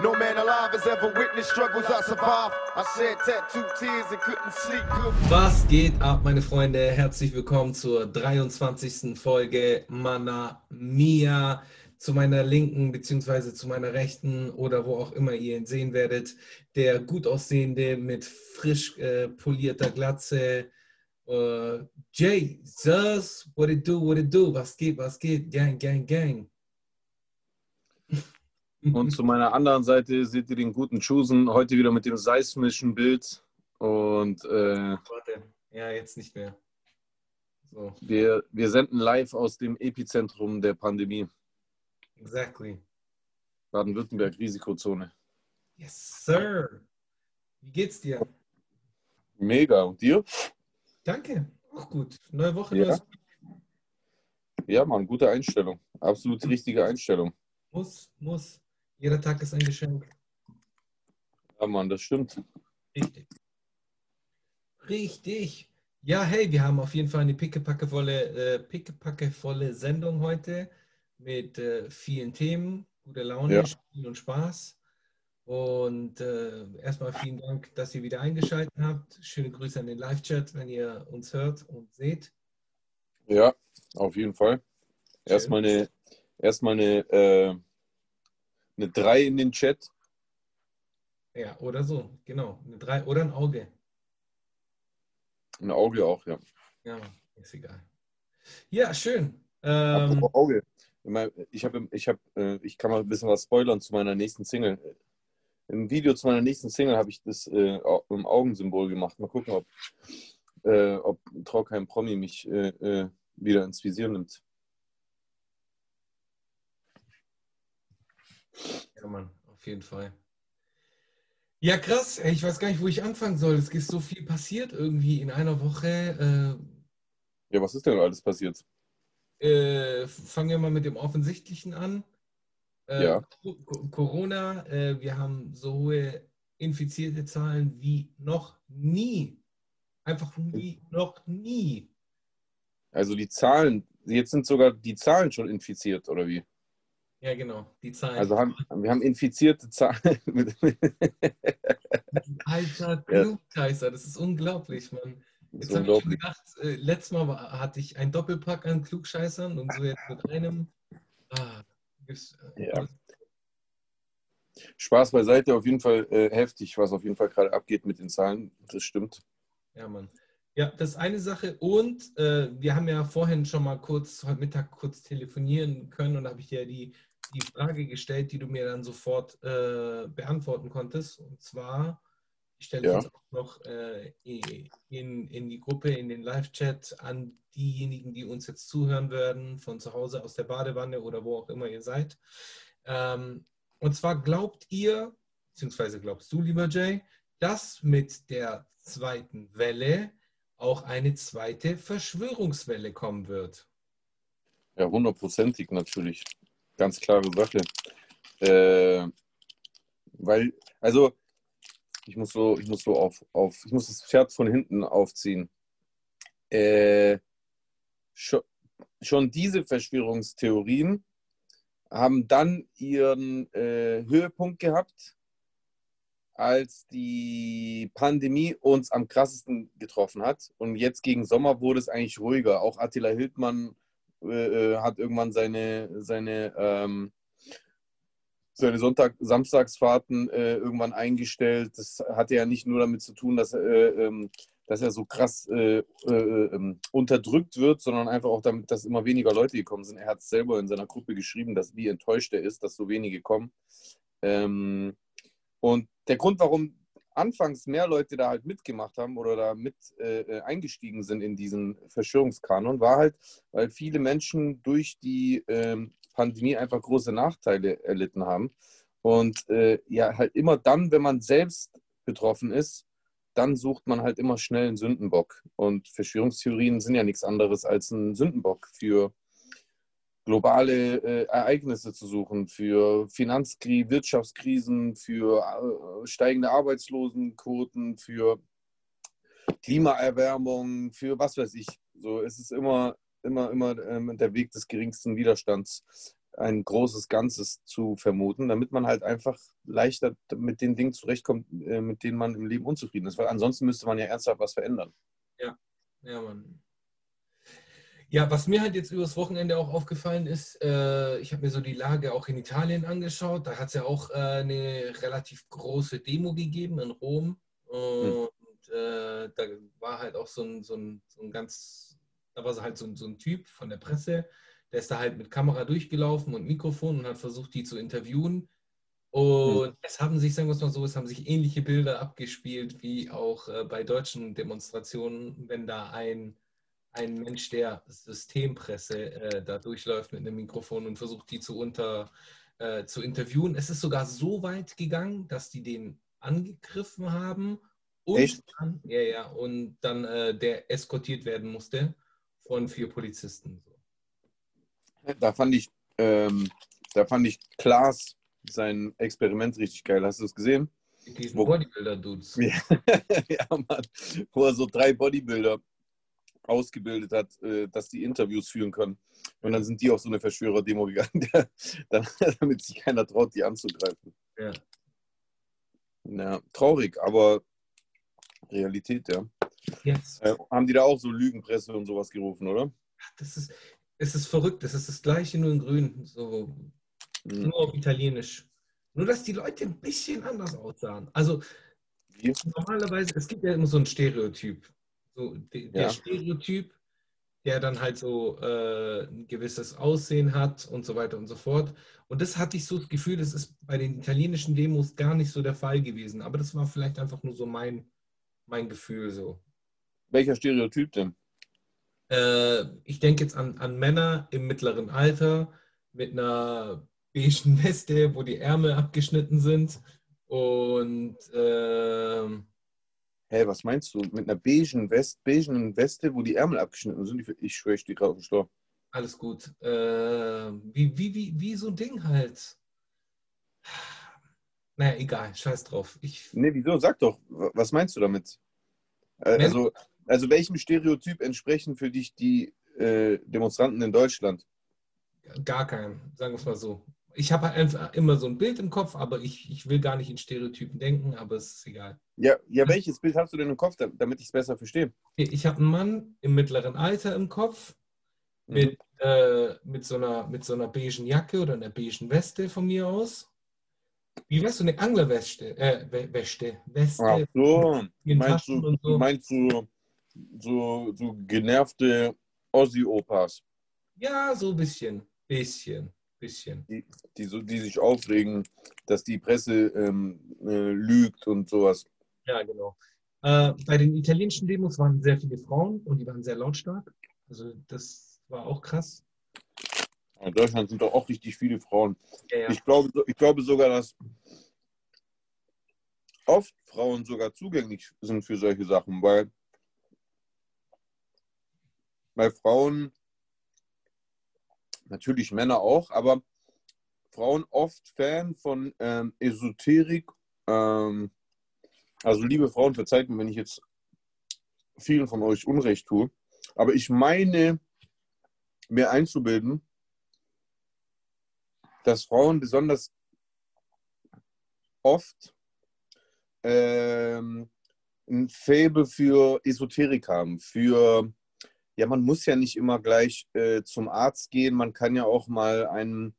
No man alive has ever witnessed struggles I survived. I shed tattooed tears and couldn't sleep. Was geht ab, meine Freunde? Herzlich willkommen zur 23. Folge Mana Mia. Zu meiner linken beziehungsweise zu meiner rechten oder wo auch immer ihr ihn sehen werdet, der gut aussehende mit frisch äh, polierter Glatze. Äh, Jesus, what it do, what it do, was geht, was geht, gang, gang, gang. Und zu meiner anderen Seite seht ihr den guten Chusen, heute wieder mit dem seismischen Bild. Und äh, Warte, ja, jetzt nicht mehr. So, wir, wir senden live aus dem Epizentrum der Pandemie. exactly. Baden-Württemberg, Risikozone. Yes, sir. Wie geht's dir? Mega. Und dir? Danke, auch gut. Neue Woche, Ja. neues Ja, Mann, gute Einstellung. Absolut richtige Einstellung. Muss, muss. Jeder Tag ist ein Geschenk. Ja, Mann, das stimmt. Richtig. Richtig. Ja, hey, wir haben auf jeden Fall eine pickepackevolle, äh, pickepackevolle Sendung heute mit äh, vielen Themen, guter Laune, Ja. Spiel und Spaß. Und äh, erstmal vielen Dank, dass ihr wieder eingeschaltet habt. Schöne Grüße an den Live-Chat, wenn ihr uns hört und seht. Ja, auf jeden Fall. Erstmal eine, erstmal eine, äh, eine 3 in den Chat. Ja, oder so, genau. Eine drei oder ein Auge. Ein Auge auch, ja. Ja, ist egal. Ja, schön. Ähm, Auge. Ich, hab, ich, hab, äh, ich kann mal ein bisschen was spoilern zu meiner nächsten Single. Im Video zu meiner nächsten Single habe ich das äh, im Augensymbol gemacht. Mal gucken, ob, äh, ob Trockheim Promi mich äh, äh, wieder ins Visier nimmt. Ja, Mann, auf jeden Fall. Ja, krass. Ich weiß gar nicht, wo ich anfangen soll. Es ist so viel passiert irgendwie in einer Woche. Ja, was ist denn alles passiert? Äh, äh, fangen wir mal mit dem Offensichtlichen an. Äh, Ja. Co- Co- Corona, äh, wir haben so hohe infizierte Zahlen wie noch nie. Einfach wie noch nie. Also die Zahlen, jetzt sind sogar die Zahlen schon infiziert, oder wie? Ja, genau, die Zahlen. Also haben, wir haben infizierte Zahlen. Alter Ja. Klugscheißer, das ist unglaublich, Mann. Jetzt habe ich gedacht, äh, letztes Mal hatte ich einen Doppelpack an Klugscheißern und so jetzt mit einem. Ah, äh, Ja. Spaß beiseite, auf jeden Fall äh, heftig, was auf jeden Fall gerade abgeht mit den Zahlen. Das stimmt. Ja, Mann. Ja, das ist eine Sache. Und äh, wir haben ja vorhin schon mal kurz, heute Mittag kurz telefonieren können und da habe ich dir die, die Frage gestellt, die du mir dann sofort äh, beantworten konntest. Und zwar, ich stelle Ja. auch noch äh, in, in die Gruppe, in den Live-Chat an diejenigen, die uns jetzt zuhören werden, von zu Hause aus der Badewanne oder wo auch immer ihr seid. Ähm, und zwar glaubt ihr, beziehungsweise glaubst du, lieber Jay, dass mit der zweiten Welle auch eine zweite Verschwörungswelle kommen wird. Ja, hundertprozentig natürlich. Ganz klare Sache. Äh, weil, also, ich muss so, ich muss so auf, auf, ich muss das Pferd von hinten aufziehen. Äh, schon, schon diese Verschwörungstheorien haben dann ihren äh, Höhepunkt gehabt, als die Pandemie uns am krassesten getroffen hat. Und jetzt gegen Sommer wurde es eigentlich ruhiger. Auch Attila Hildmann äh, äh, hat irgendwann seine, seine, ähm, seine Sonntag-, Samstagsfahrten äh, irgendwann eingestellt. Das hatte ja nicht nur damit zu tun, dass, äh, ähm, dass er so krass äh, äh, ähm, unterdrückt wird, sondern einfach auch damit, dass immer weniger Leute gekommen sind. Er hat selber in seiner Gruppe geschrieben, dass wie enttäuscht er ist, dass so wenige kommen. Ähm, und der Grund, warum anfangs mehr Leute da halt mitgemacht haben oder da mit äh, äh, eingestiegen sind in diesen Verschwörungskanon, war halt, weil viele Menschen durch die ähm, Pandemie einfach große Nachteile erlitten haben. Und äh, ja, halt immer dann, wenn man selbst betroffen ist, dann sucht man halt immer schnell einen Sündenbock. Und Verschwörungstheorien sind ja nichts anderes als ein Sündenbock für globale äh, Ereignisse zu suchen, für Finanzkrise, Wirtschaftskrisen, für äh, steigende Arbeitslosenquoten, für Klimaerwärmung, für was weiß ich. So, es ist immer, immer, immer ähm, der Weg des geringsten Widerstands. ein großes Ganzes zu vermuten, damit man halt einfach leichter mit den Dingen zurechtkommt, äh, mit denen man im Leben unzufrieden ist. Weil ansonsten müsste man ja ernsthaft was verändern. Ja, ja, Mann. Ja, was mir halt jetzt übers Wochenende auch aufgefallen ist, äh, ich habe mir so die Lage auch in Italien angeschaut. Da hat es ja auch äh, eine relativ große Demo gegeben in Rom. Und hm. äh, da war halt auch so ein, so ein, so ein ganz, da war halt so ein, so ein Typ von der Presse, der ist da halt mit Kamera durchgelaufen und Mikrofon und hat versucht, die zu interviewen. Und hm. es haben sich, sagen wir es mal so, es haben sich ähnliche Bilder abgespielt wie auch äh, bei deutschen Demonstrationen, wenn da ein ein Mensch der Systempresse äh, da durchläuft mit einem Mikrofon und versucht, die zu, unter, äh, zu interviewen. Es ist sogar so weit gegangen, dass die den angegriffen haben und Echt? dann, ja, ja, und dann äh, der eskortiert werden musste von vier Polizisten. Da fand ich, ähm, da fand ich Klaas sein Experiment richtig geil. Hast du es gesehen? Diesen Bodybuilder-Dudes. Ja, ja, Mann. Wo er so drei Bodybuilder ausgebildet hat, äh, dass die Interviews führen können. Und dann sind die auf so eine Verschwörer-Demo gegangen, damit sich keiner traut, die anzugreifen. Ja. ja traurig, aber Realität, ja. Yes. Äh, haben die da auch so Lügenpresse und sowas gerufen, oder? Das ist, es ist verrückt. Das ist das Gleiche, nur in Grün. So, hm. Nur auf Italienisch. Nur, dass die Leute ein bisschen anders aussahen. Also, normalerweise, es gibt ja immer so ein Stereotyp. So, de, der Stereotyp, der dann halt so äh, ein gewisses Aussehen hat und so weiter und so fort. Und das hatte ich so das Gefühl, das ist bei den italienischen Demos gar nicht so der Fall gewesen. Aber das war vielleicht einfach nur so mein, mein Gefühl so. Welcher Stereotyp denn? Äh, ich denke jetzt an, an Männer im mittleren Alter mit einer beigen Weste, wo die Ärmel abgeschnitten sind und äh, Hä, was meinst du? Mit einer beigen, West, beigen Weste, wo die Ärmel abgeschnitten sind? Ich schwöre, ich stehe gerade auf dem Schlauch. Alles gut. Äh, wie, wie, wie, wie so ein Ding halt. Naja, egal, scheiß drauf. Ich, nee, wieso? Sag doch, was meinst du damit? Äh, also, also welchem Stereotyp entsprechen für dich die äh, Demonstranten in Deutschland? Gar keinem, sagen wir es mal so ich habe halt einfach immer so ein Bild im Kopf, aber ich, ich will gar nicht in Stereotypen denken, aber es ist egal. Ja, ja welches Bild hast du denn im Kopf, damit ich es besser verstehe? Ich habe einen Mann im mittleren Alter im Kopf mhm. mit, äh, mit, so einer, mit so einer beigen Jacke oder einer beigen Weste von mir aus. Wie weißt du, eine Anglerweste? Äh, Weste, Weste. Ach so. Meinst du, so. meinst du so, so genervte Ossi-Opas? Ja, so ein bisschen. Bisschen bisschen. Die, die, so, die sich aufregen, dass die Presse ähm, äh, lügt und sowas. Ja, genau. Äh, bei den italienischen Demos waren sehr viele Frauen und die waren sehr lautstark. Also das war auch krass. In Deutschland sind doch auch richtig viele Frauen. Ja, ja. Ich, glaube, ich glaube sogar, dass oft Frauen sogar zugänglich sind für solche Sachen, weil, weil Frauen natürlich Männer auch, aber Frauen oft Fan von ähm, Esoterik. Ähm, also liebe Frauen, verzeiht mir, wenn ich jetzt vielen von euch Unrecht tue, aber ich meine mir einzubilden, dass Frauen besonders oft ähm, ein Faible für Esoterik haben, für ja, man muss ja nicht immer gleich äh, zum Arzt gehen, man kann ja auch mal einen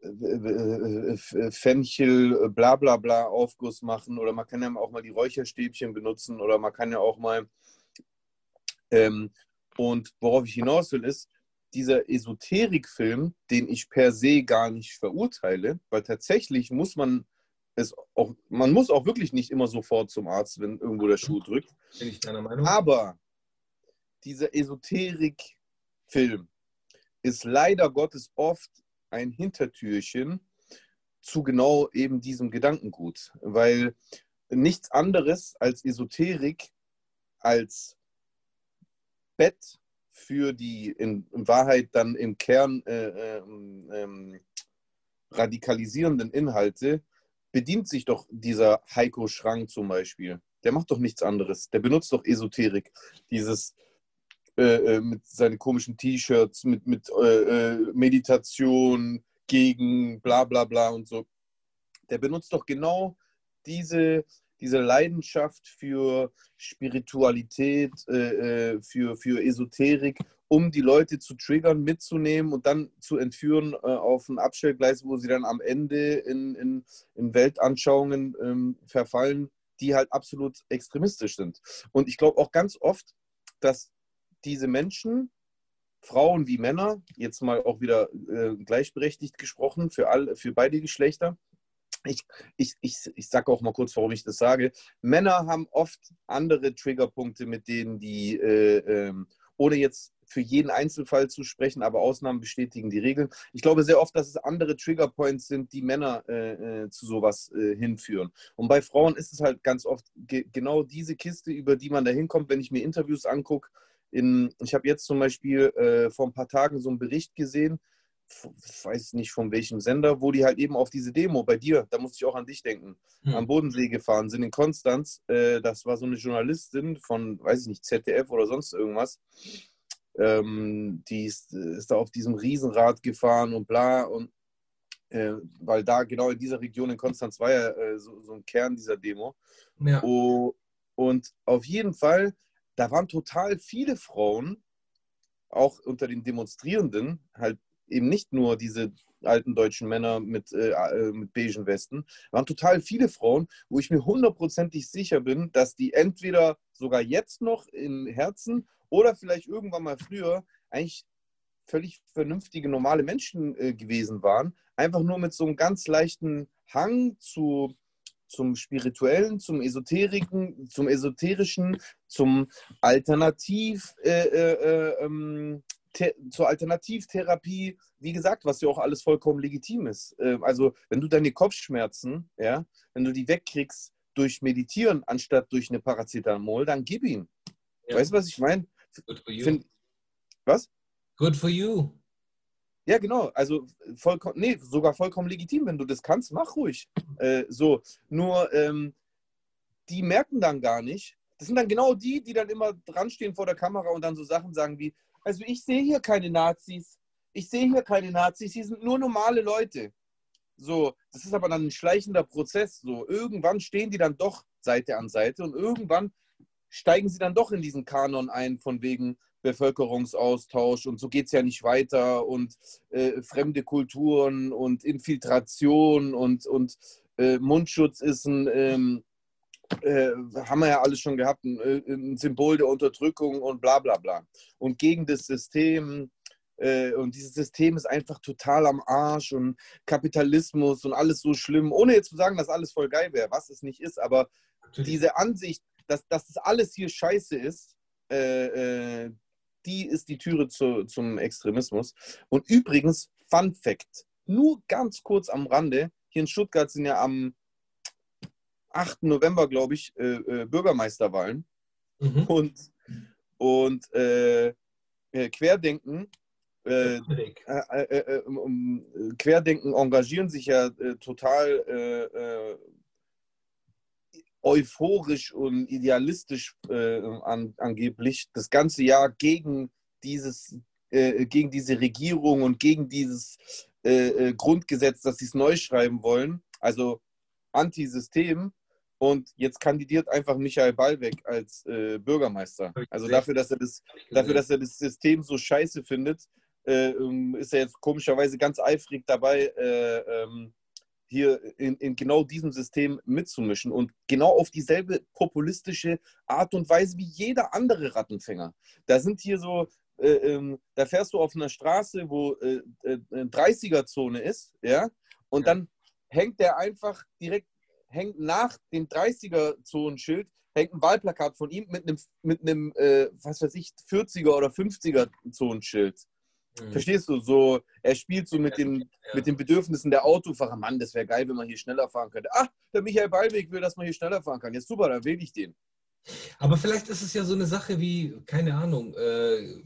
äh, äh, äh Fenchel, bla bla bla Aufguss machen oder man kann ja auch mal die Räucherstäbchen benutzen oder man kann ja auch mal ähm, und worauf ich hinaus will ist, dieser Esoterikfilm, den ich per se gar nicht verurteile, weil tatsächlich muss man es auch, man muss auch wirklich nicht immer sofort zum Arzt, wenn irgendwo der Schuh drückt. Bin ich deiner Meinung? Aber dieser Esoterik-Film ist leider Gottes oft ein Hintertürchen zu genau eben diesem Gedankengut, weil nichts anderes als Esoterik als Bett für die in, Wahrheit dann im Kern äh, ähm, ähm, radikalisierenden Inhalte bedient sich doch dieser Heiko Schrank zum Beispiel. Der macht doch nichts anderes. Der benutzt doch Esoterik. Dieses äh, äh mit seinen komischen T-Shirts, mit, mit äh, äh, Meditation gegen bla bla bla und so. Der benutzt doch genau diese, diese Leidenschaft für Spiritualität, äh, für, für Esoterik, um die Leute zu triggern, mitzunehmen und dann zu entführen äh, auf ein Abstellgleis, wo sie dann am Ende in, in, in Weltanschauungen ähm, verfallen, die halt absolut extremistisch sind. Und ich glaube auch ganz oft, dass diese Menschen, Frauen wie Männer, jetzt mal auch wieder äh, gleichberechtigt gesprochen für, all, für beide Geschlechter, ich, ich, ich, ich sage auch mal kurz, warum ich das sage. Männer haben oft andere Triggerpunkte, mit denen die, äh, äh, ohne jetzt für jeden Einzelfall zu sprechen, aber Ausnahmen bestätigen die Regeln. Ich glaube sehr oft, dass es andere Triggerpoints sind, die Männer äh, äh, zu sowas äh, hinführen. Und bei Frauen ist es halt ganz oft ge genau diese Kiste, über die man da hinkommt, wenn ich mir Interviews angucke. Ich habe jetzt zum Beispiel äh, vor ein paar Tagen so einen Bericht gesehen, weiß nicht von welchem Sender, wo die halt eben auf diese Demo bei dir, da musste ich auch an dich denken, hm. am Bodensee gefahren sind in Konstanz. Äh, das war so eine Journalistin von, weiß ich nicht, ZDF oder sonst irgendwas. Ähm, die ist, ist, da auf diesem Riesenrad gefahren und bla und äh, weil da genau in dieser Region in Konstanz war ja äh, so, so, ein Kern dieser Demo. Ja. Oh, und auf jeden Fall, da waren total viele Frauen, auch unter den Demonstrierenden, halt eben nicht nur diese alten deutschen Männer mit, äh, äh, mit beigen Westen, waren total viele Frauen, wo ich mir hundertprozentig sicher bin, dass die entweder sogar jetzt noch im Herzen oder vielleicht irgendwann mal früher eigentlich völlig vernünftige, normale Menschen äh, gewesen waren, einfach nur mit so einem ganz leichten Hang zu, zum Spirituellen, zum Esoteriken, zum Esoterischen, zum Alternativ, äh, äh, äh ähm, zur Alternativtherapie, wie gesagt, was ja auch alles vollkommen legitim ist. Ähm, also wenn du deine Kopfschmerzen, ja, wenn du die wegkriegst durch Meditieren anstatt durch eine Paracetamol, dann gib ihn. Ja. Weißt du, was ich meine? Was? Good for you. Ja, genau. Also vollkommen, nee, sogar vollkommen legitim, wenn du das kannst, mach ruhig. Äh, so, nur ähm, die merken dann gar nicht. Das sind dann genau die, die dann immer dran stehen vor der Kamera und dann so Sachen sagen wie, also ich sehe hier keine Nazis. Ich sehe hier keine Nazis. Hier sind nur normale Leute. So, das ist aber dann ein schleichender Prozess. So, irgendwann stehen die dann doch Seite an Seite und irgendwann steigen sie dann doch in diesen Kanon ein, von wegen Bevölkerungsaustausch und so geht es ja nicht weiter und äh, fremde Kulturen und Infiltration und, und äh, Mundschutz ist ein, ähm, äh, haben wir ja alles schon gehabt, ein, äh, ein, Symbol der Unterdrückung und bla bla bla. Und gegen das System, äh, und dieses System ist einfach total am Arsch und Kapitalismus und alles so schlimm, ohne jetzt zu sagen, dass alles voll geil wäre, was es nicht ist, aber Natürlich. diese Ansicht, dass, dass das alles hier scheiße ist, äh, äh, die ist die Türe zu, zum Extremismus. Und übrigens, Fun Fact, nur ganz kurz am Rande, hier in Stuttgart sind ja am 8. November, glaube ich, äh, äh, Bürgermeisterwahlen. Mhm. Und, und äh, äh Querdenken, äh, äh, um, Querdenken engagieren sich ja total euphorisch und idealistisch an, angeblich das ganze Jahr gegen dieses gegen diese Regierung und gegen dieses Grundgesetz, dass sie es neu schreiben wollen, also Antisystem. Und jetzt kandidiert einfach Michael Ballweg als äh, Bürgermeister. Also dafür, dass er das, dafür, dass er das System so scheiße findet, äh, ähm, ist er jetzt komischerweise ganz eifrig dabei, äh, ähm, hier in, in, genau diesem System mitzumischen und genau auf dieselbe populistische Art und Weise wie jeder andere Rattenfänger. Da sind hier so, äh, ähm, da fährst du auf einer Straße, wo äh, äh, 30er-Zone ist, ja, und ja. dann hängt der einfach direkt hängt nach dem 30er-Zonenschild hängt ein Wahlplakat von ihm mit einem, mit einem äh, was weiß ich, 40er oder 50er-Zonenschild. Mhm. Verstehst du? So, er spielt so mit, den, ja. mit den Bedürfnissen der Autofahrer. Mann, das wäre geil, wenn man hier schneller fahren könnte. Ach, der Michael Ballweg will, dass man hier schneller fahren kann. Jetzt super, dann wähle ich den. Aber vielleicht ist es ja so eine Sache wie, keine Ahnung, äh,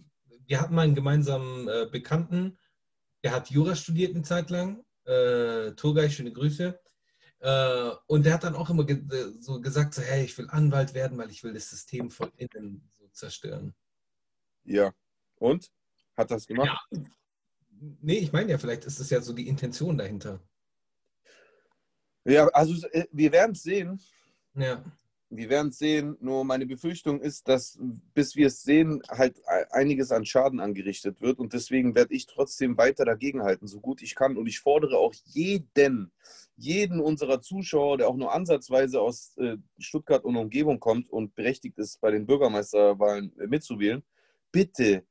wir hatten mal einen gemeinsamen äh, Bekannten, der hat Jura studiert eine Zeit lang. Äh, Turgay, schöne Grüße. Äh, und der hat dann auch immer ge so gesagt, so, hey, ich will Anwalt werden, weil ich will das System von innen so zerstören. Ja. Und? Hat das gemacht? Ja. Nee, ich meine ja, vielleicht ist es ja so die Intention dahinter. Ja, also äh, wir werden es sehen. Ja. Wir werden es sehen. Nur meine Befürchtung ist, dass bis wir es sehen, halt einiges an Schaden angerichtet wird. Und deswegen werde ich trotzdem weiter dagegenhalten, so gut ich kann. Und ich fordere auch jeden, jeden unserer Zuschauer, der auch nur ansatzweise aus äh, Stuttgart und Umgebung kommt und berechtigt ist, bei den Bürgermeisterwahlen äh, mitzuwählen, bitte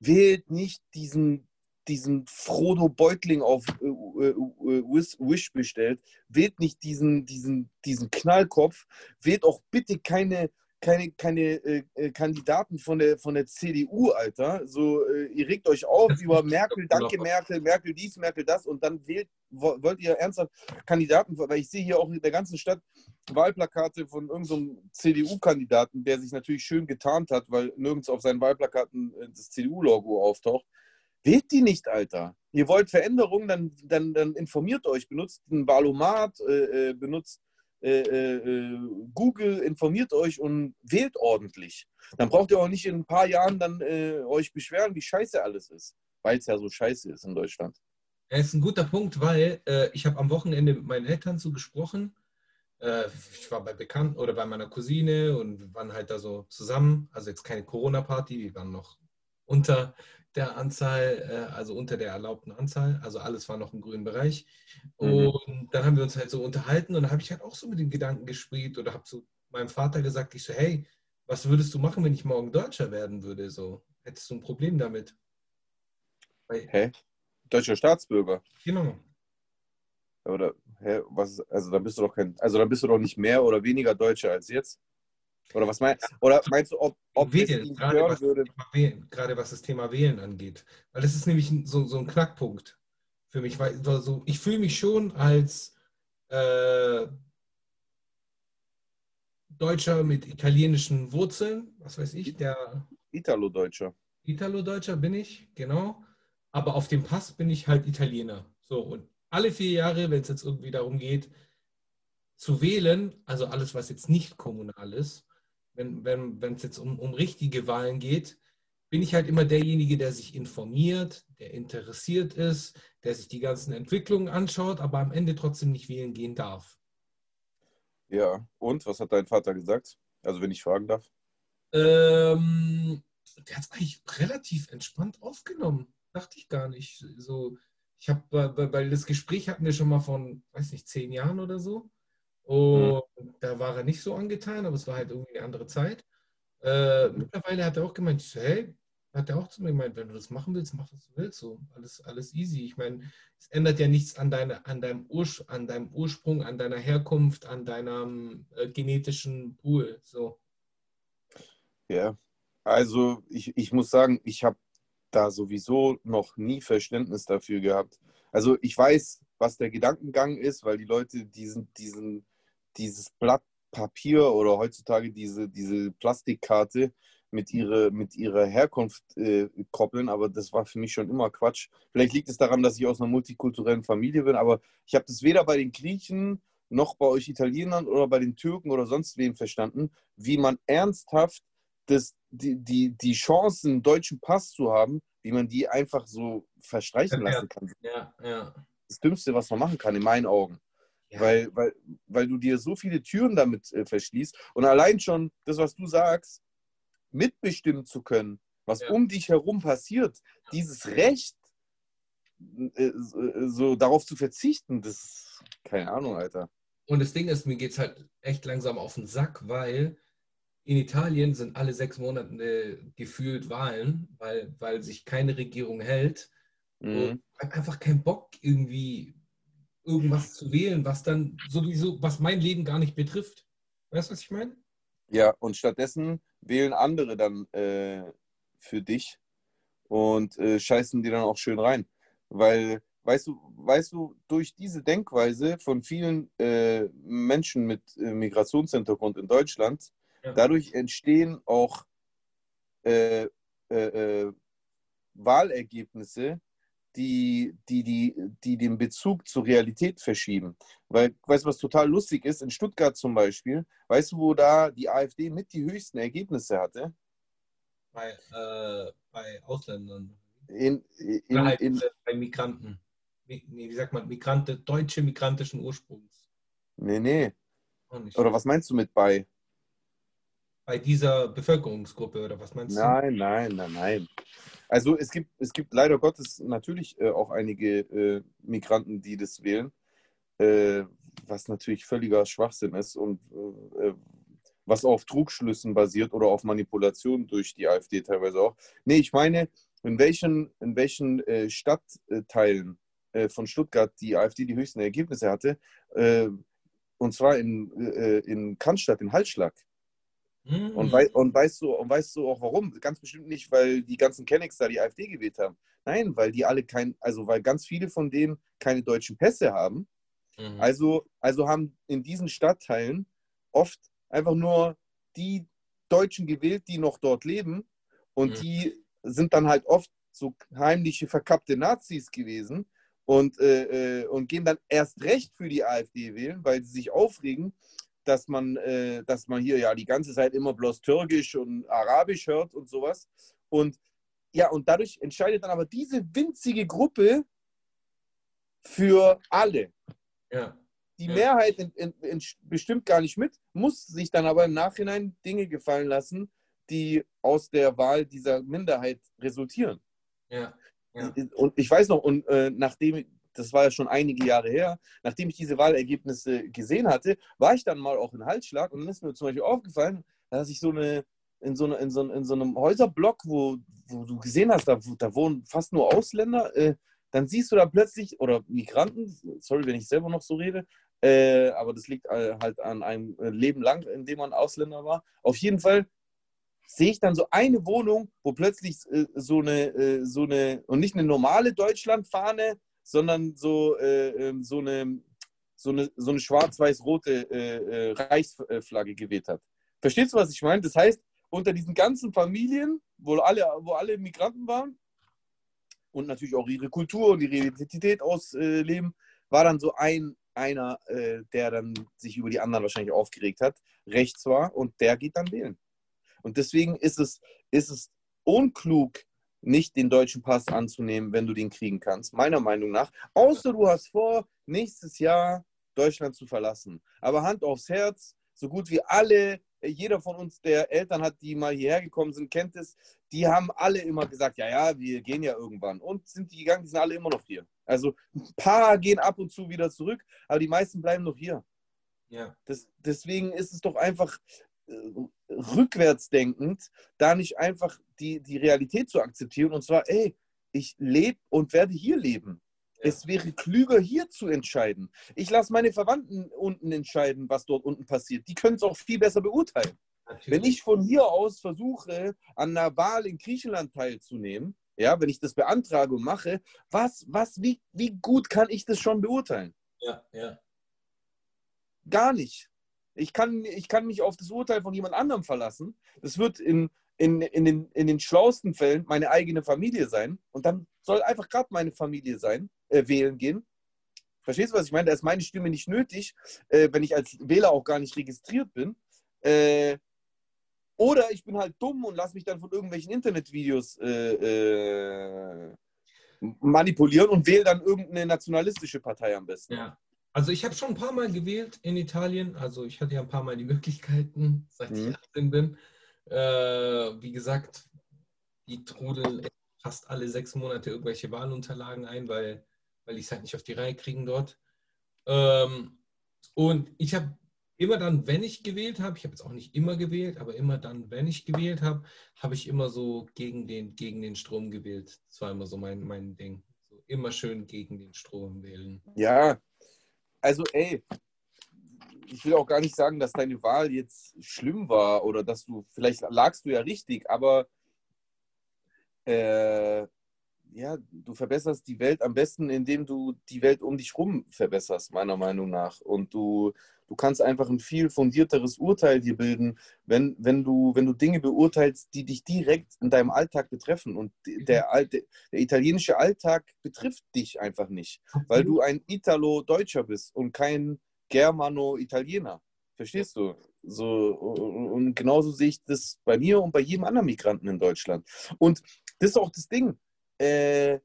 wählt nicht diesen diesen Frodo Beutling auf äh, äh, äh Wish bestellt, wählt nicht diesen, diesen, diesen Knallkopf, wählt auch bitte keine, keine, keine äh, äh Kandidaten von der, von der CDU, Alter. So, äh, ihr regt euch auf über Merkel, danke Merkel, Merkel dies, Merkel das und dann wählt, wollt ihr ernsthaft Kandidaten, weil ich sehe hier auch in der ganzen Stadt Wahlplakate von irgendeinem so CDU-Kandidaten, der sich natürlich schön getarnt hat, weil nirgends auf seinen Wahlplakaten das CDU-Logo auftaucht. Wählt die nicht, Alter. Ihr wollt Veränderungen, dann, dann, dann informiert euch. Benutzt einen Valomat, äh, äh, benutzt äh, äh, äh, Google, informiert euch und wählt ordentlich. Dann braucht ihr auch nicht in ein paar Jahren dann äh, euch beschweren, wie scheiße alles ist. Weil es ja so scheiße ist in Deutschland. Das ist ein guter Punkt, weil ich habe am Wochenende mit meinen Eltern so gesprochen. ich war bei Bekannten oder bei meiner Cousine und wir waren halt da so zusammen. Also jetzt keine Corona-Party, wir waren noch unter der Anzahl, äh, also unter der erlaubten Anzahl. Also alles war noch im grünen Bereich. Mhm. Und dann haben wir uns halt so unterhalten und da habe ich halt auch so mit den Gedanken gespielt oder habe zu meinem Vater gesagt, ich so, hey, was würdest du machen, wenn ich morgen Deutscher werden würde? So, hättest du ein Problem damit? Hä? Hey, deutscher Staatsbürger? Genau. Oder, hä, was, also dann bist du doch kein, also dann bist du doch nicht mehr oder weniger Deutscher als jetzt? Oder was meinst Oder meinst du, ob, ob wählen, gerade, was? Wählen, gerade was das Thema Wählen angeht. Weil das ist nämlich so, so ein Knackpunkt für mich. Weil, also ich fühle mich schon als äh, Deutscher mit italienischen Wurzeln, was weiß ich, der. Italo-Deutscher. Italo-Deutscher bin ich, genau. Aber auf dem Pass bin ich halt Italiener. So, und alle vier Jahre, wenn es jetzt irgendwie darum geht, zu wählen, also alles, was jetzt nicht kommunal ist, wenn es wenn, jetzt um, um richtige Wahlen geht, bin ich halt immer derjenige, der sich informiert, der interessiert ist, der sich die ganzen Entwicklungen anschaut, aber am Ende trotzdem nicht wählen gehen darf. Ja, und was hat dein Vater gesagt? Also, wenn ich fragen darf. Ähm, der hat es eigentlich relativ entspannt aufgenommen. Dachte ich gar nicht. So, ich habe, weil das Gespräch hatten wir schon mal von, weiß nicht, zehn Jahren oder so. Und mhm. da war er nicht so angetan, aber es war halt irgendwie eine andere Zeit. Äh, mittlerweile hat er auch gemeint, so, hey, hat er auch zu mir gemeint, wenn du das machen willst, mach was du willst. So, alles, alles easy. Ich meine, es ändert ja nichts an, deine, an, deinem an deinem Ursprung, an deiner Herkunft, an deinem äh, genetischen Pool. So. Ja, also ich, ich muss sagen, ich habe da sowieso noch nie Verständnis dafür gehabt. Also ich weiß, was der Gedankengang ist, weil die Leute diesen, diesen dieses Blatt Papier oder heutzutage diese, diese Plastikkarte mit, ihre, mit ihrer Herkunft äh, koppeln, aber das war für mich schon immer Quatsch. Vielleicht liegt es daran, dass ich aus einer multikulturellen Familie bin, aber ich habe das weder bei den Griechen noch bei euch Italienern oder bei den Türken oder sonst wem verstanden, wie man ernsthaft das, die, die, die Chancen, einen deutschen Pass zu haben, wie man die einfach so verstreichen lassen kann. Ja, ja. Das Dümmste, was man machen kann, in meinen Augen. Ja. Weil, weil, weil du dir so viele Türen damit äh, verschließt und allein schon das, was du sagst, mitbestimmen zu können, was ja. um dich herum passiert, dieses Recht, äh, äh, so darauf zu verzichten, das ist keine Ahnung, Alter. Und das Ding ist, mir geht es halt echt langsam auf den Sack, weil in Italien sind alle sechs Monate äh, gefühlt Wahlen, weil, weil sich keine Regierung hält. Mhm. Und einfach keinen Bock, irgendwie irgendwas zu wählen, was dann sowieso, was mein Leben gar nicht betrifft. Weißt du, was ich meine? Ja, und stattdessen wählen andere dann äh, für dich und äh, scheißen die dann auch schön rein. Weil, weißt du, weißt du, durch diese Denkweise von vielen äh, Menschen mit äh, Migrationshintergrund in Deutschland, ja. dadurch entstehen auch äh, äh, Wahlergebnisse, die, die, die, die den Bezug zur Realität verschieben. Weil, weißt du, was total lustig ist? In Stuttgart zum Beispiel, weißt du, wo da die AfD mit die höchsten Ergebnisse hatte? bei, äh, bei Ausländern. In, in, halt in, bei Migranten. Mi- Nee, wie sagt man, Migrante, deutsche migrantischen Ursprungs. nee, nee. Oder was meinst du mit bei? Bei dieser Bevölkerungsgruppe, oder was meinst Nein, nein, nein, nein. Also es gibt, es gibt leider Gottes natürlich äh, auch einige äh, Migranten, die das wählen, äh, was natürlich völliger Schwachsinn ist und äh, was auf Trugschlüssen basiert oder auf Manipulation durch die AfD teilweise auch. Nee, ich meine, in welchen, in welchen äh, Stadtteilen äh, von Stuttgart die AfD die höchsten Ergebnisse hatte, äh, und zwar in, äh, in Cannstatt, in Hallschlag. Du? Hm. Und, wei und, weißt du, und weißt du auch warum? Ganz bestimmt nicht, weil die ganzen Kennex da die AfD gewählt haben. Nein, weil die alle kein, also weil ganz viele von denen keine deutschen Pässe haben. Mhm. Also, also haben in diesen Stadtteilen oft einfach nur die Deutschen gewählt, die noch dort leben. Und Mhm. die sind dann halt oft so heimliche, verkappte Nazis gewesen und, äh, äh, und gehen dann erst recht für die AfD wählen, weil sie sich aufregen, dass man, äh, dass man hier ja die ganze Zeit immer bloß Türkisch und Arabisch hört und sowas. Und ja, und dadurch entscheidet dann aber diese winzige Gruppe für alle. ja. Die Ja. Mehrheit in, in, in, bestimmt gar nicht mit, muss sich dann aber im Nachhinein Dinge gefallen lassen, die aus der Wahl dieser Minderheit resultieren. Ja. Ja. Und ich weiß noch, und äh, nachdem, das war ja schon einige Jahre her, nachdem ich diese Wahlergebnisse gesehen hatte, war ich dann mal auch in Halsschlag und dann ist mir zum Beispiel aufgefallen, dass ich so eine, in so, eine, in so, in so einem Häuserblock, wo, wo du gesehen hast, da, da wohnen fast nur Ausländer, äh, dann siehst du da plötzlich, oder Migranten, sorry, wenn ich selber noch so rede, äh, aber das liegt äh, halt an einem Leben lang, in dem man Ausländer war. Auf jeden Fall sehe ich dann so eine Wohnung, wo plötzlich äh, so, eine, äh, so eine, und nicht eine normale Deutschlandfahne, sondern so, äh, ähm, so eine, so eine, so eine schwarz-weiß-rote äh, äh, Reichsflagge geweht hat. Verstehst du, was ich meine? Das heißt, unter diesen ganzen Familien, wo alle, wo alle Migranten waren und natürlich auch ihre Kultur und ihre Identität ausleben, war dann so ein einer, äh, der dann sich über die anderen wahrscheinlich aufgeregt hat, rechts war und der geht dann wählen. Und deswegen ist es, ist es unklug, nicht den deutschen Pass anzunehmen, wenn du den kriegen kannst, meiner Meinung nach. Außer du hast vor, nächstes Jahr Deutschland zu verlassen. Aber Hand aufs Herz, so gut wie alle, jeder von uns, der Eltern hat, die mal hierher gekommen sind, kennt es, die haben alle immer gesagt, ja, ja, wir gehen ja irgendwann. Und sind die gegangen, die sind alle immer noch hier. Also ein paar gehen ab und zu wieder zurück, aber die meisten bleiben noch hier. Ja. Das, deswegen ist es doch einfach äh, rückwärts denkend, da nicht einfach die, die Realität zu akzeptieren und zwar, ey, ich lebe und werde hier leben. Ja. Es wäre klüger, hier zu entscheiden. Ich lasse meine Verwandten unten entscheiden, was dort unten passiert. Die können es auch viel besser beurteilen. Natürlich. Wenn ich von hier aus versuche, an einer Wahl in Griechenland teilzunehmen, ja, wenn ich das beantrage und mache, was, was, wie, wie gut kann ich das schon beurteilen? Ja, ja. Gar nicht. Ich kann, ich kann mich auf das Urteil von jemand anderem verlassen. Das wird in, in, in, den, in den schlauesten Fällen meine eigene Familie sein. Und dann soll einfach gerade meine Familie sein, äh, wählen gehen. Verstehst du, was ich meine? Da ist meine Stimme nicht nötig, äh, wenn ich als Wähler auch gar nicht registriert bin. Äh, oder ich bin halt dumm und lasse mich dann von irgendwelchen Internetvideos äh, äh, manipulieren und wähle dann irgendeine nationalistische Partei am besten. Ja. Also ich habe schon ein paar Mal gewählt in Italien. Also ich hatte ja ein paar Mal die Möglichkeiten, seit Mhm. ich 18 bin. Äh, wie gesagt, die trudeln fast alle sechs Monate irgendwelche Wahlunterlagen ein, weil, weil ich es halt nicht auf die Reihe kriegen dort. Ähm, und ich habe immer dann, wenn ich gewählt habe, ich habe jetzt auch nicht immer gewählt, aber immer dann, wenn ich gewählt habe, habe ich immer so gegen den, gegen den Strom gewählt. Das war immer so mein, mein Ding. So immer schön gegen den Strom wählen. Ja, also ey, ich will auch gar nicht sagen, dass deine Wahl jetzt schlimm war oder dass du, vielleicht lagst du ja richtig, aber äh, ja, du verbesserst die Welt am besten, indem du die Welt um dich rum verbesserst, meiner Meinung nach. Und du, du kannst einfach ein viel fundierteres Urteil dir bilden, wenn, wenn, du, wenn du Dinge beurteilst, die dich direkt in deinem Alltag betreffen. Und der, alte, der italienische Alltag betrifft dich einfach nicht, weil du ein Italo-Deutscher bist und kein Germano-Italiener. Verstehst du? So, und genauso sehe ich das bei mir und bei jedem anderen Migranten in Deutschland. Und das ist auch das Ding. Äh,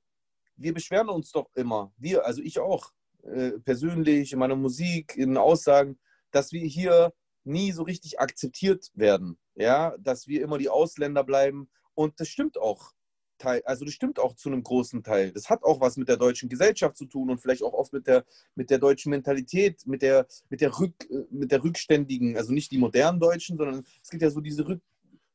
wir beschweren uns doch immer, wir, also ich auch, äh, persönlich, in meiner Musik, in Aussagen, dass wir hier nie so richtig akzeptiert werden. Ja, dass wir immer die Ausländer bleiben. Und das stimmt auch. Also das stimmt auch zu einem großen Teil. Das hat auch was mit der deutschen Gesellschaft zu tun und vielleicht auch oft mit der, mit der deutschen Mentalität, mit der, mit, der Rück, mit der rückständigen, also nicht die modernen Deutschen, sondern es gibt ja so diese Rück,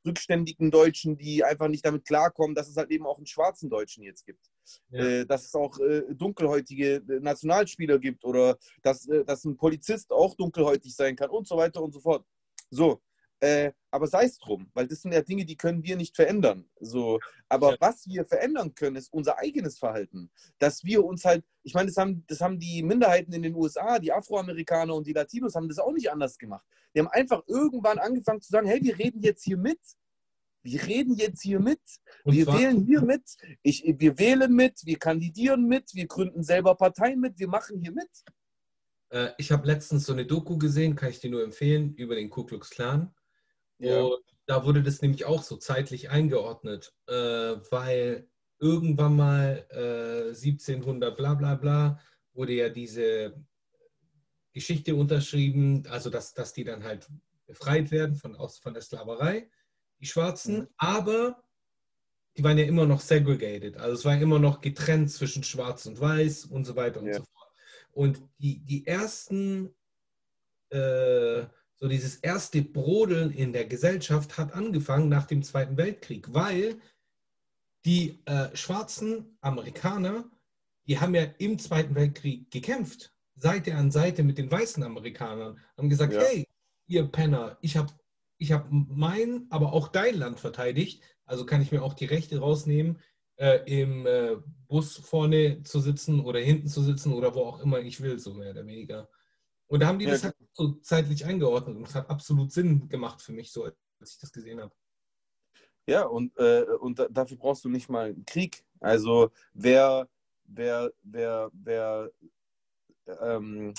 rückständigen Deutschen, die einfach nicht damit klarkommen, dass es halt eben auch einen schwarzen Deutschen jetzt gibt. Ja. Äh, dass es auch äh, dunkelhäutige äh, Nationalspieler gibt oder dass, dass ein Polizist auch dunkelhäutig sein kann und so weiter und so fort. So, äh, aber sei es drum, weil das sind ja Dinge, die können wir nicht verändern. So, aber ja. was wir verändern können, ist unser eigenes Verhalten. Dass wir uns halt, ich meine, das haben, das haben die Minderheiten in den USA, die Afroamerikaner und die Latinos haben das auch nicht anders gemacht. Die haben einfach irgendwann angefangen zu sagen, hey, wir reden jetzt hier mit. Wir reden jetzt hier mit. Und wir wählen hier mit. Ich, wir wählen mit, wir kandidieren mit, wir gründen selber Parteien mit, wir machen hier mit. Äh, ich habe letztens so eine Doku gesehen, kann ich dir nur empfehlen, über den Ku Klux Klan. Ja. Und da wurde das nämlich auch so zeitlich eingeordnet, äh, weil irgendwann mal äh, 1700 bla bla bla wurde ja diese Geschichte unterschrieben, also dass, dass die dann halt befreit werden von, aus, von der Sklaverei, die Schwarzen, mhm. aber die waren ja immer noch segregated, also es war immer noch getrennt zwischen Schwarz und Weiß und so weiter und ja. so fort. Und die, die ersten äh, so dieses erste Brodeln in der Gesellschaft hat angefangen nach dem Zweiten Weltkrieg, weil die äh, schwarzen Amerikaner, die haben ja im Zweiten Weltkrieg gekämpft, Seite an Seite mit den weißen Amerikanern, haben gesagt, ja. hey, ihr Penner, ich habe ich hab mein, aber auch dein Land verteidigt, also kann ich mir auch die Rechte rausnehmen, äh, im äh, Bus vorne zu sitzen oder hinten zu sitzen oder wo auch immer ich will, so mehr oder weniger. Und da haben die ja. das halt so zeitlich eingeordnet und es hat absolut Sinn gemacht für mich, so als ich das gesehen habe. Ja, und, äh, und dafür brauchst du nicht mal einen Krieg. Also wer, wer, wer, wer, ähm,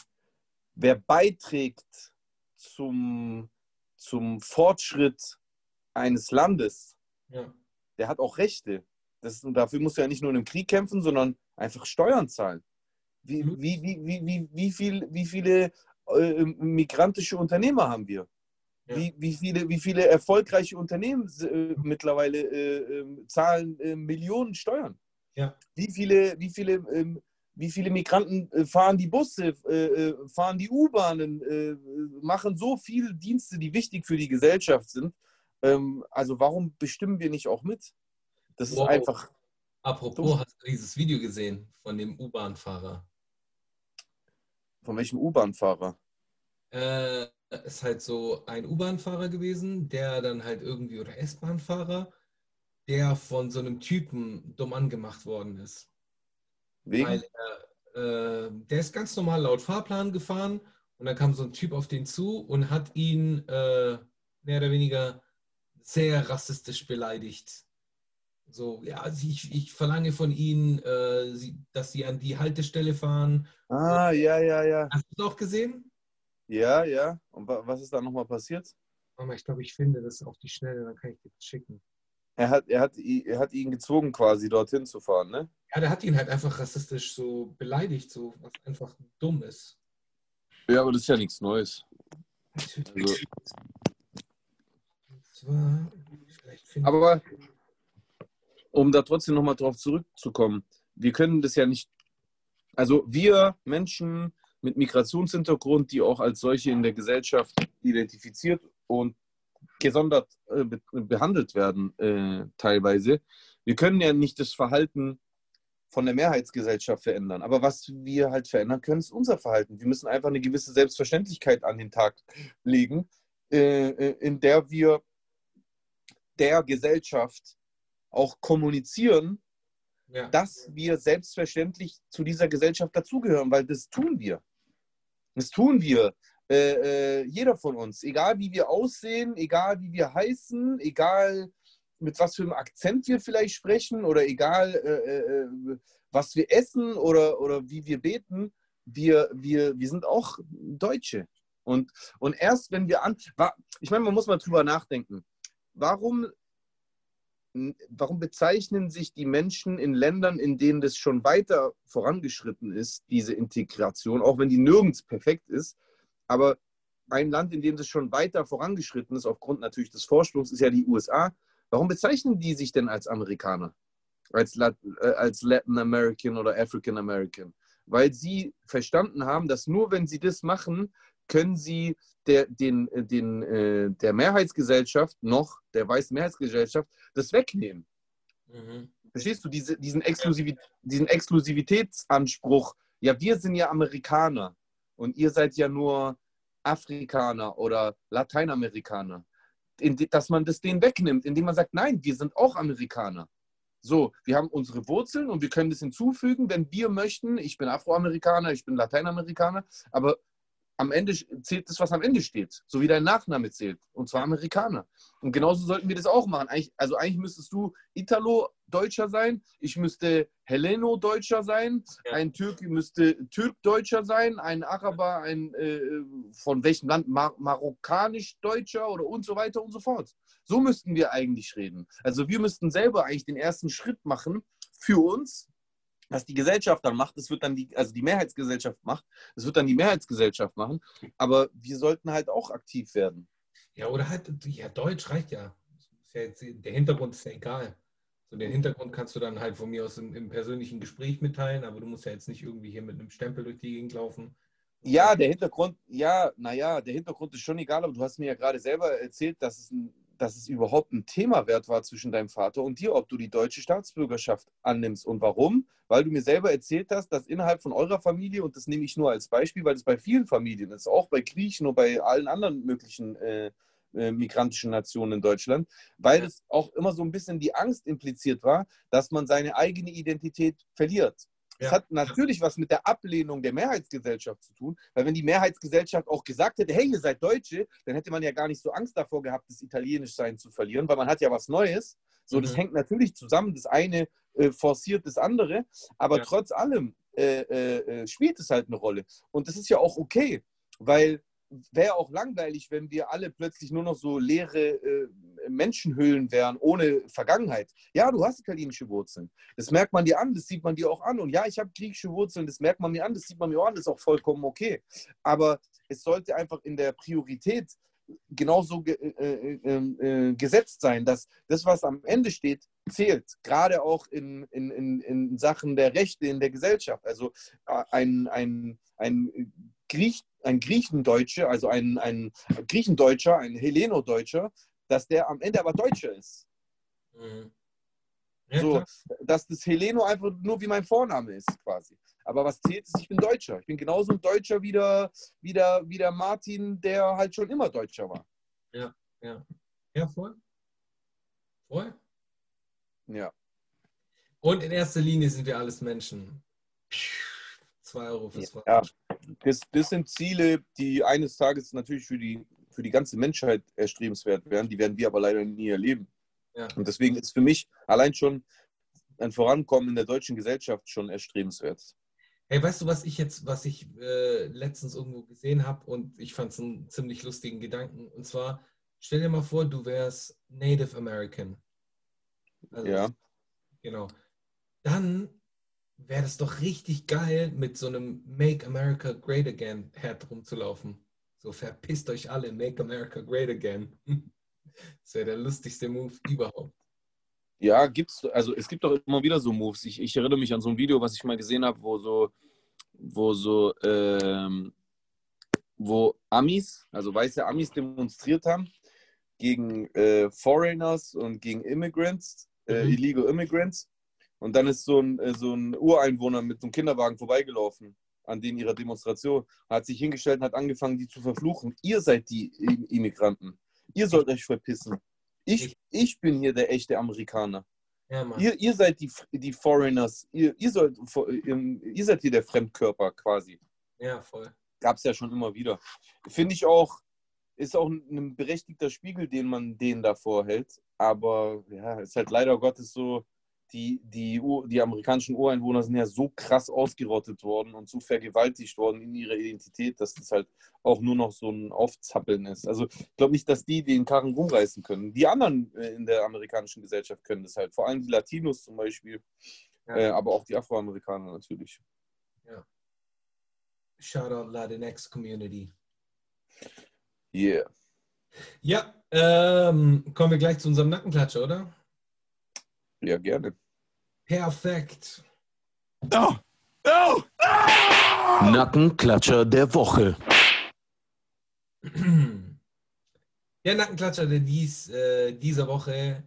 wer beiträgt zum, zum Fortschritt eines Landes, ja. der hat auch Rechte. Das, dafür musst du ja nicht nur in einem Krieg kämpfen, sondern einfach Steuern zahlen. Wie, mhm. wie, wie, wie, wie, wie, viel, wie viele äh, migrantische Unternehmer haben wir? Ja. Wie, wie, viele, wie viele erfolgreiche Unternehmen äh, mittlerweile äh, ähm, zahlen äh, Millionen Steuern? Ja. Wie, viele, wie, viele, ähm, wie viele Migranten äh, fahren die Busse, äh, fahren die U-Bahnen, machen so viele Dienste, die wichtig für die Gesellschaft sind? Ähm, also warum bestimmen wir nicht auch mit? Das wow. ist einfach. Apropos, dumm. hast du dieses Video gesehen von dem U-Bahn-Fahrer? Von welchem U-Bahn-Fahrer? Äh, ist halt so ein U-Bahn-Fahrer gewesen, der dann halt irgendwie, oder S-Bahn-Fahrer, der von so einem Typen dumm angemacht worden ist. Wegen? Weil er, äh, der ist ganz normal laut Fahrplan gefahren und dann kam so ein Typ auf den zu und hat ihn äh, mehr oder weniger sehr rassistisch beleidigt. So, ja, ich, ich verlange von Ihnen, äh, sie, dass Sie an die Haltestelle fahren. Ah, ja, ja, ja. Hast du es auch gesehen? Ja, ja. Und was ist da nochmal passiert? Aber ich glaube, ich finde das auf die Schnelle, dann kann ich dir das schicken. Er hat, er, hat, er hat ihn gezwungen, quasi dorthin zu fahren, ne? Ja, der hat ihn halt einfach rassistisch so beleidigt, so was einfach dumm ist. Ja, aber das ist ja nichts Neues. Also, aber um da trotzdem nochmal drauf zurückzukommen, wir können das ja nicht, also wir Menschen mit Migrationshintergrund, die auch als solche in der Gesellschaft identifiziert und gesondert äh, be behandelt werden äh, teilweise, wir können ja nicht das Verhalten von der Mehrheitsgesellschaft verändern. Aber was wir halt verändern können, ist unser Verhalten. Wir müssen einfach eine gewisse Selbstverständlichkeit an den Tag legen, äh, äh in der wir der Gesellschaft auch kommunizieren, ja. dass wir selbstverständlich zu dieser Gesellschaft dazugehören, weil das tun wir. Das tun wir. Äh, äh, jeder von uns, egal wie wir aussehen, egal wie wir heißen, egal mit was für einem Akzent wir vielleicht sprechen oder egal äh, äh, äh was wir essen oder, oder wie wir beten, wir, wir, wir sind auch Deutsche. Und, und erst wenn wir an, ich meine, man muss mal drüber nachdenken. Warum, warum bezeichnen sich die Menschen in Ländern, in denen das schon weiter vorangeschritten ist, diese Integration, auch wenn die nirgends perfekt ist, aber ein Land, in dem das schon weiter vorangeschritten ist, aufgrund natürlich des Vorsprungs, ist ja die USA. Warum bezeichnen die sich denn als Amerikaner? Als, Lat äh, als Latin American oder African American? Weil sie verstanden haben, dass nur wenn sie das machen, können sie der, den, den, äh, der Mehrheitsgesellschaft noch, der weißen Mehrheitsgesellschaft, das wegnehmen. Mhm. Verstehst du, diese, diesen, Exklusiv diesen Exklusivitätsanspruch, ja, wir sind ja Amerikaner und ihr seid ja nur Afrikaner oder Lateinamerikaner, dass man das denen wegnimmt, indem man sagt, nein, wir sind auch Amerikaner. So, wir haben unsere Wurzeln und wir können das hinzufügen, wenn wir möchten. Ich bin Afroamerikaner, ich bin Lateinamerikaner, aber am Ende zählt das, was am Ende steht, so wie dein Nachname zählt, und zwar Amerikaner. Und genauso sollten wir das auch machen. Eigentlich, also eigentlich müsstest du Italo-Deutscher sein, ich müsste Heleno-Deutscher sein, ja. ein Türk müsste Türk-Deutscher sein, ein Araber, ein äh, von welchem Land, Mar Marokkanisch-Deutscher oder und so weiter und so fort. So müssten wir eigentlich reden. Also wir müssten selber eigentlich den ersten Schritt machen für uns, was die Gesellschaft dann macht, das wird dann die, also die Mehrheitsgesellschaft macht, das wird dann die Mehrheitsgesellschaft machen. Aber wir sollten halt auch aktiv werden. Ja, oder halt, ja, Deutsch reicht ja. ja jetzt, der Hintergrund ist ja egal. So, den Hintergrund kannst du dann halt von mir aus im, im, persönlichen Gespräch mitteilen, aber du musst ja jetzt nicht irgendwie hier mit einem Stempel durch die Gegend laufen. Ja, der Hintergrund, ja, naja, der Hintergrund ist schon egal, aber du hast mir ja gerade selber erzählt, dass es ein dass es überhaupt ein Thema wert war zwischen deinem Vater und dir, ob du die deutsche Staatsbürgerschaft annimmst. Und warum? Weil du mir selber erzählt hast, dass innerhalb von eurer Familie, und das nehme ich nur als Beispiel, weil es bei vielen Familien ist, auch bei Griechen und bei allen anderen möglichen äh, äh, migrantischen Nationen in Deutschland, weil es auch immer so ein bisschen die Angst impliziert war, dass man seine eigene Identität verliert. Das ja. hat natürlich was mit der Ablehnung der Mehrheitsgesellschaft zu tun, weil wenn die Mehrheitsgesellschaft auch gesagt hätte, hey, ihr seid Deutsche, dann hätte man ja gar nicht so Angst davor gehabt, das Italienischsein zu verlieren, weil man hat ja was Neues. So, mhm. das hängt natürlich zusammen. Das eine äh, forciert das andere, aber ja. trotz allem äh, äh, äh, spielt es halt eine Rolle. Und das ist ja auch okay, weil wäre auch langweilig, wenn wir alle plötzlich nur noch so leere äh, Menschenhüllen wären, ohne Vergangenheit. Ja, du hast italienische Wurzeln. Das merkt man dir an, das sieht man dir auch an. Und ja, ich habe griechische Wurzeln, das merkt man mir an, das sieht man mir auch an, das ist auch vollkommen okay. Aber es sollte einfach in der Priorität genauso ge äh, äh, äh, gesetzt sein, dass das, was am Ende steht, zählt, gerade auch in, in, in, in Sachen der Rechte in der Gesellschaft. Also äh, ein, ein, ein Griech ein Griechendeutsche, also ein, ein Griechendeutscher, ein Heleno-Deutscher, dass der am Ende aber Deutscher ist. Mhm. Ja, so, dass das Heleno einfach nur wie mein Vorname ist, quasi. Aber was zählt, ist, ich bin Deutscher. Ich bin genauso ein Deutscher wie der, wie, der, wie der Martin, der halt schon immer Deutscher war. Ja, ja. Ja, voll. Voll. Ja. Und in erster Linie sind wir alles Menschen. 2 Euro fürs ja, das, das sind Ziele, die eines Tages natürlich für die, für die ganze Menschheit erstrebenswert werden. Die werden wir aber leider nie erleben. Ja. Und deswegen ist für mich allein schon ein Vorankommen in der deutschen Gesellschaft schon erstrebenswert. Hey, weißt du, was ich jetzt, was ich äh, letztens irgendwo gesehen habe und ich fand es einen ziemlich lustigen Gedanken. Und zwar, stell dir mal vor, du wärst Native American. Also, ja. Genau. Dann wäre das doch richtig geil, mit so einem Make America Great Again Hat rumzulaufen. So verpisst euch alle, Make America Great Again. Das wäre der lustigste Move überhaupt. Ja, gibt's, also es gibt doch immer wieder so Moves. Ich, ich erinnere mich an so ein Video, was ich mal gesehen habe, wo so, wo so, ähm, wo Amis, also weiße Amis demonstriert haben gegen äh, Foreigners und gegen Immigrants, äh, mhm. Illegal Immigrants. Und dann ist so ein, äh, so ein Ureinwohner mit so einem Kinderwagen vorbeigelaufen an denen ihrer Demonstration, hat sich hingestellt und hat angefangen, die zu verfluchen. Ihr seid die Immigranten. Ihr sollt euch verpissen. Ich, ich bin hier der echte Amerikaner. Ja, ihr, ihr seid die, die Foreigners. Ihr, ihr, sollt, ihr seid hier der Fremdkörper quasi. Ja, voll. Gab es ja schon immer wieder. Finde ich auch, ist auch ein berechtigter Spiegel, den man denen da vorhält. Aber ja, ist halt leider Gottes so, die, die, die amerikanischen Ureinwohner sind ja so krass ausgerottet worden und so vergewaltigt worden in ihrer Identität, dass das halt auch nur noch so ein Aufzappeln ist. Also ich glaube nicht, dass die den Karren rumreißen können. Die anderen äh, in der amerikanischen Gesellschaft können das halt. Vor allem die Latinos zum Beispiel, Ja. äh, aber auch die Afroamerikaner natürlich. Shoutout Latinx Community. Yeah. Ja, ähm, kommen wir gleich zu unserem Nackenklatscher, oder? Ja, gerne. Perfekt. Nackenklatscher der Woche. Der Nackenklatscher der dies, äh, dieser Woche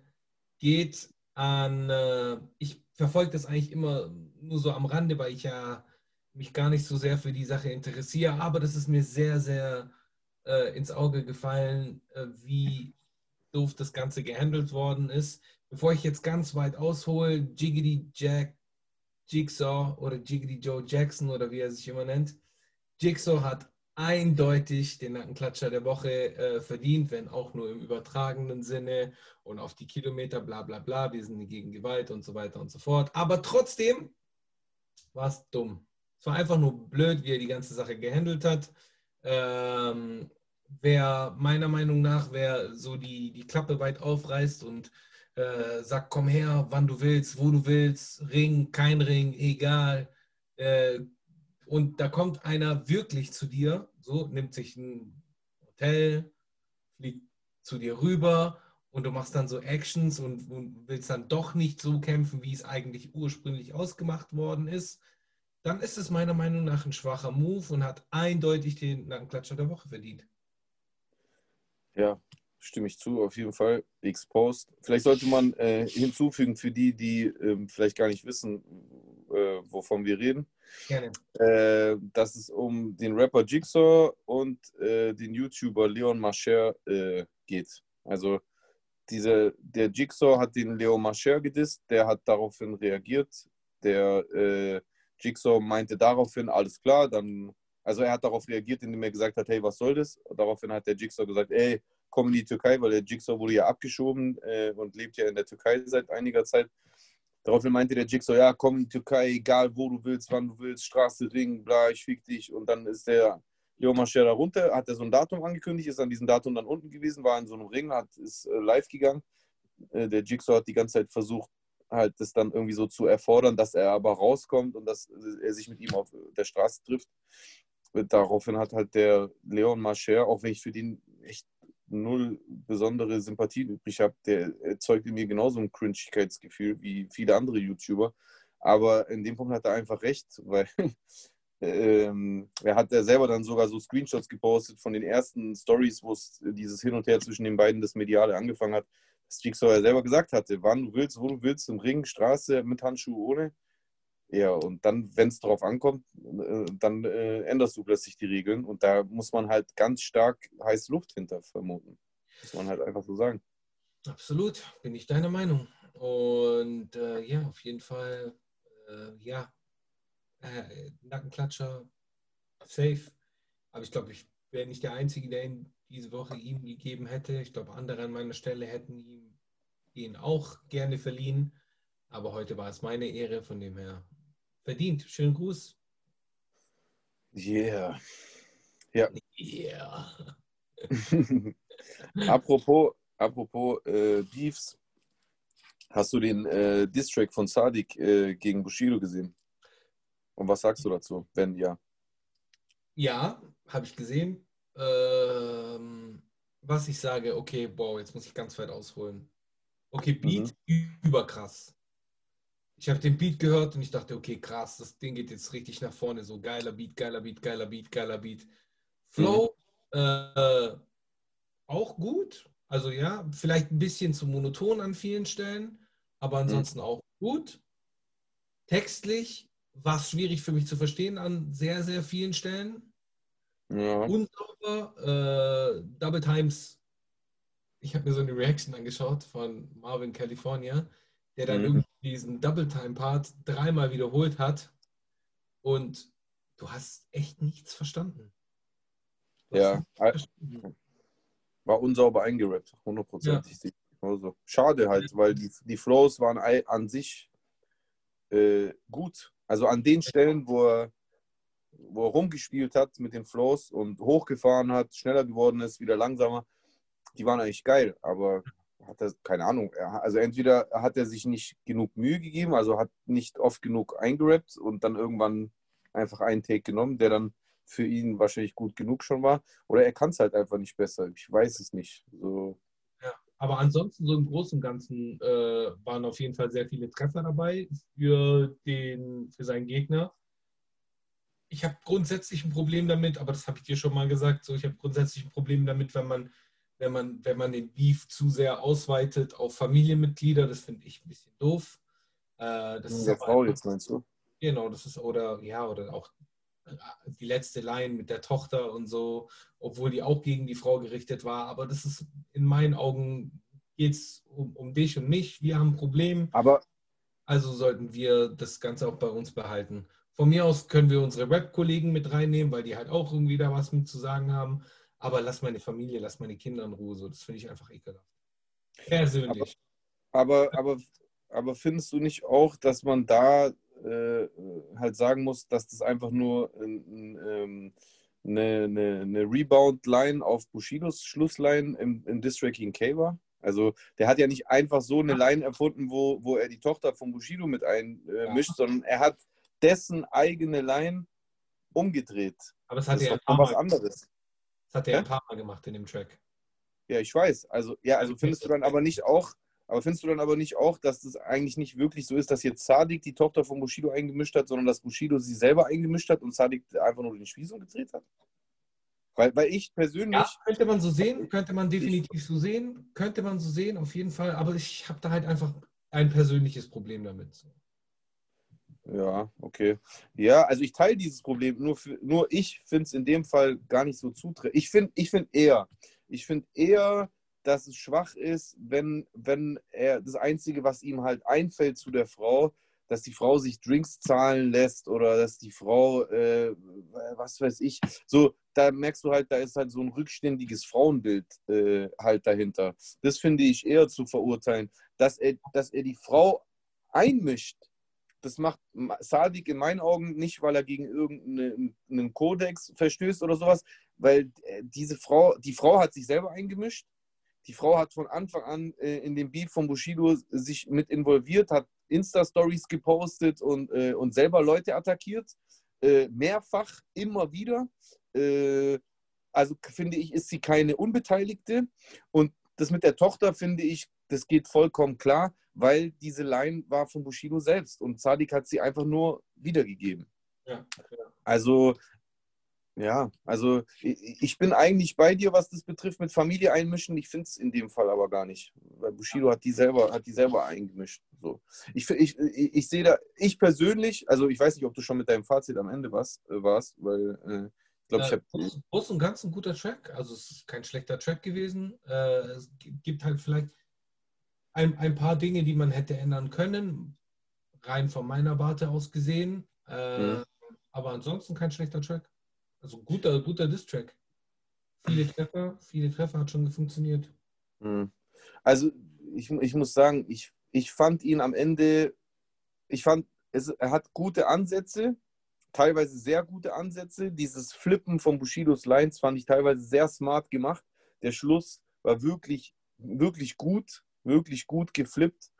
geht an, äh, ich verfolge das eigentlich immer nur so am Rande, weil ich ja mich gar nicht so sehr für die Sache interessiere, aber das ist mir sehr, sehr äh, ins Auge gefallen, äh, wie doof das Ganze gehandelt worden ist. Bevor ich jetzt ganz weit aushole, Jiggity Jack Jigsaw oder Jiggity Joe Jackson oder wie er sich immer nennt, Jigsaw hat eindeutig den Nackenklatscher der Woche äh, verdient, wenn auch nur im übertragenen Sinne und auf die Kilometer, bla bla bla, wir sind gegen Gewalt und so weiter und so fort. Aber trotzdem war es dumm. Es war einfach nur blöd, wie er die ganze Sache gehandelt hat. Ähm, wer meiner Meinung nach, wer so die, die Klappe weit aufreißt und äh, sagt, komm her, wann du willst, wo du willst, Ring, kein Ring, egal, äh, und da kommt einer wirklich zu dir, so nimmt sich ein Hotel, fliegt zu dir rüber und du machst dann so Actions und, und willst dann doch nicht so kämpfen, wie es eigentlich ursprünglich ausgemacht worden ist, dann ist es meiner Meinung nach ein schwacher Move und hat eindeutig den Nackenklatscher der Woche verdient. Ja, stimme ich zu, auf jeden Fall. Exposed. Vielleicht sollte man äh, hinzufügen für die, die ähm, vielleicht gar nicht wissen, äh, wovon wir reden, Gerne. äh, dass es um den Rapper Jigsaw und äh, den YouTuber Leon Mascher äh, geht. Also diese, der Jigsaw hat den Leon Mascher gedisst, der hat daraufhin reagiert. Der äh, Jigsaw meinte daraufhin, alles klar, dann, also er hat darauf reagiert, indem er gesagt hat, hey, was soll das? Und daraufhin hat der Jigsaw gesagt, ey, komm in die Türkei, weil der Jigsaw wurde ja abgeschoben äh, und lebt ja in der Türkei seit einiger Zeit. Daraufhin meinte der Jigsaw, ja, komm in die Türkei, egal wo du willst, wann du willst, Straße, Ring, bla, ich fick dich. Und dann ist der Leo Mascher da runter, hat er so ein Datum angekündigt, ist an diesem Datum dann unten gewesen, war in so einem Ring, hat, ist äh, live gegangen. Äh, der Jigsaw hat die ganze Zeit versucht, halt das dann irgendwie so zu erfordern, dass er aber rauskommt und dass äh, er sich mit ihm auf der Straße trifft. Daraufhin hat halt der Leon Mascher, auch wenn ich für den echt null besondere Sympathie übrig habe, der erzeugt in mir genauso ein Cringigkeitsgefühl wie viele andere YouTuber. Aber in dem Punkt hat er einfach recht, weil ähm, er hat ja selber dann sogar so Screenshots gepostet von den ersten Stories, wo es dieses Hin und Her zwischen den beiden, das Mediale angefangen hat, dass Jigsaw ja selber gesagt hatte, wann du willst, wo du willst, im Ring, Straße, mit Handschuhe, ohne. Ja, und dann, wenn es darauf ankommt, äh, dann äh, änderst du plötzlich die Regeln und da muss man halt ganz stark heiße Luft hinter vermuten. Muss man halt einfach so sagen. Absolut, bin ich deiner Meinung. Und äh, ja, auf jeden Fall, äh, ja, äh, Nackenklatscher, safe. Aber ich glaube, ich wäre nicht der Einzige, der ihn diese Woche ihm gegeben hätte. Ich glaube, andere an meiner Stelle hätten ihm ihn auch gerne verliehen. Aber heute war es meine Ehre, von dem her verdient. Schönen Gruß. Yeah. Ja. Yeah. apropos apropos äh, Beefs, hast du den äh, Distrack von Sadik äh, gegen Bushido gesehen? Und was sagst du dazu, wenn ja? Ja, habe ich gesehen. Ähm, was ich sage, okay, wow, jetzt muss ich ganz weit ausholen. Okay, Beat, überkrass. Ich habe den Beat gehört und ich dachte, okay, krass, das Ding geht jetzt richtig nach vorne. So geiler Beat, geiler Beat, geiler Beat, geiler Beat. Flow, äh, auch gut. Also ja, vielleicht ein bisschen zu monoton an vielen Stellen, aber ansonsten auch gut. Textlich war es schwierig für mich zu verstehen an sehr, sehr vielen Stellen. Ja. Unsauber, äh, Double Times. Ich habe mir so eine Reaction angeschaut von Marvin California, der dann Mhm. irgendwie diesen Double Time Part dreimal wiederholt hat und du hast echt nichts verstanden. Du Ja, nichts verstanden. war unsauber eingerappt, hundertprozentig. ich genauso. Schade halt, weil die, die Flows waren an sich äh, gut. Also an den Stellen, wo er, wo er rumgespielt hat mit den Flows und hochgefahren hat, schneller geworden ist, wieder langsamer, die waren eigentlich geil. Aber hat er, keine Ahnung, er, also entweder hat er sich nicht genug Mühe gegeben, also hat nicht oft genug eingerappt und dann irgendwann einfach einen Take genommen, der dann für ihn wahrscheinlich gut genug schon war. Oder er kann es halt einfach nicht besser. Ich weiß es nicht. So. Ja, aber ansonsten so im Großen und Ganzen äh, waren auf jeden Fall sehr viele Treffer dabei für, den, für seinen Gegner. Ich habe grundsätzlich ein Problem damit, aber das habe ich dir schon mal gesagt, so ich habe grundsätzlich ein Problem damit, wenn man, wenn man, wenn man den Beef zu sehr ausweitet auf Familienmitglieder. Das finde ich ein bisschen doof. Äh, das ist der Frau jetzt meinst du? Genau, das ist oder ja, oder auch die letzte Line mit der Tochter und so, obwohl die auch gegen die Frau gerichtet war. Aber das ist in meinen Augen geht es um, um dich und mich. Wir haben ein Problem. Aber also sollten wir das Ganze auch bei uns behalten. Von mir aus können wir unsere Rap-Kollegen mit reinnehmen, weil die halt auch irgendwie da was mit zu sagen haben. Aber lass meine Familie, lass meine Kinder in Ruhe. So, das finde ich einfach ekelhaft. Persönlich. Aber, aber, aber, aber findest du nicht auch, dass man da äh, halt sagen muss, dass das einfach nur ein, ähm, eine, eine, eine Rebound-Line auf Bushidos Schlussline im, im Distrack gegen K war. Also der hat ja nicht einfach so eine Line erfunden, wo, wo er die Tochter von Bushido mit einmischt, äh, sondern er hat dessen eigene Line umgedreht. Aber es hat das ja ist was anderes. Das hat er ja? ein paar Mal gemacht in dem Track. Ja, ich weiß. Also, ja, also findest du dann aber nicht auch, aber findest du dann aber nicht auch, dass das eigentlich nicht wirklich so ist, dass jetzt Sadik die Tochter von Bushido eingemischt hat, sondern dass Bushido sie selber eingemischt hat und Sadik einfach nur den Spieß umgedreht hat? Weil, weil ich persönlich. Ja, könnte man so sehen, könnte man definitiv so sehen, könnte man so sehen, auf jeden Fall. Aber ich habe da halt einfach ein persönliches Problem damit. Ja, okay. Ja, also ich teile dieses Problem, nur, für, nur ich finde es in dem Fall gar nicht so zutreffend. Ich finde ich find eher, ich finde eher, dass es schwach ist, wenn, wenn er das Einzige, was ihm halt einfällt zu der Frau, dass die Frau sich Drinks zahlen lässt oder dass die Frau, äh, was weiß ich, so, da merkst du halt, da ist halt so ein rückständiges Frauenbild äh, halt dahinter. Das finde ich eher zu verurteilen, dass er, dass er die Frau einmischt. Das macht Sadik in meinen Augen nicht, weil er gegen irgendeinen Kodex verstößt oder sowas, weil äh, diese Frau, die Frau hat sich selber eingemischt die Frau hat von Anfang an äh, in dem Beef von Bushido sich mit involviert, hat Insta-Stories gepostet und, äh, und selber Leute attackiert. Mehrfach, immer wieder. Also finde ich, ist sie keine Unbeteiligte. Und das mit der Tochter finde ich, das geht vollkommen klar, weil diese Line war von Bushido selbst und Sadik hat sie einfach nur wiedergegeben. Ja, ja. Also ja, also ich bin eigentlich bei dir, was das betrifft, mit Familie einmischen. Ich finde es in dem Fall aber gar nicht. Weil Bushido hat die selber, hat die selber eingemischt. So. Ich, ich, ich, sehe da, ich persönlich, also ich weiß nicht, ob du schon mit deinem Fazit am Ende warst, äh, warst weil äh, ich glaube, ich habe. Groß und ganz ein guter Track. Also es ist kein schlechter Track gewesen. Äh, es gibt halt vielleicht ein, ein paar Dinge, die man hätte ändern können, rein von meiner Warte aus gesehen. Äh, mhm. Aber ansonsten kein schlechter Track. Also guter, guter Distrack. Viele Treffer, viele Treffer hat schon funktioniert. Hm. Also ich, ich muss sagen, ich, ich fand ihn am Ende, ich fand, es, er hat gute Ansätze, teilweise sehr gute Ansätze. Dieses Flippen von Bushidos Lines fand ich teilweise sehr smart gemacht. Der Schluss war wirklich, wirklich gut, wirklich gut geflippt.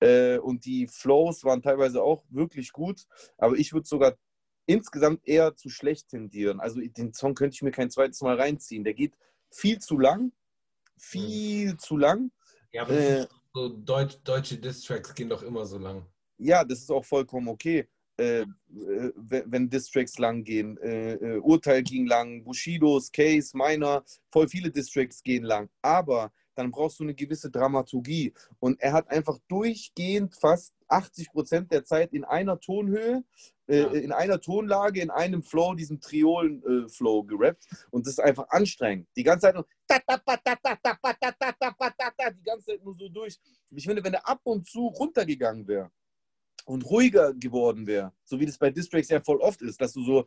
Äh, und die Flows waren teilweise auch wirklich gut. Aber ich würde sogar insgesamt eher zu schlecht tendieren. Also den Song könnte ich mir kein zweites Mal reinziehen. Der geht viel zu lang. Viel mhm. zu lang. Ja, aber äh, so Deutsch, deutsche Distracks gehen doch immer so lang. Ja, das ist auch vollkommen okay. Äh, wenn Distracks lang gehen. Äh, äh, Urteil ging lang, Bushidos, Case, Meiner, voll viele Distracks gehen lang. Aber dann brauchst du eine gewisse Dramaturgie. Und er hat einfach durchgehend fast 80 Prozent der Zeit in einer Tonhöhe, äh, in einer Tonlage, in einem Flow, diesem Triolen-Flow äh, gerappt. Und das ist einfach anstrengend. Die ganze Zeit nur die ganze Zeit nur so durch. Ich finde, wenn er ab und zu runtergegangen wäre und ruhiger geworden wäre, so wie das bei Distracks ja voll oft ist, dass du so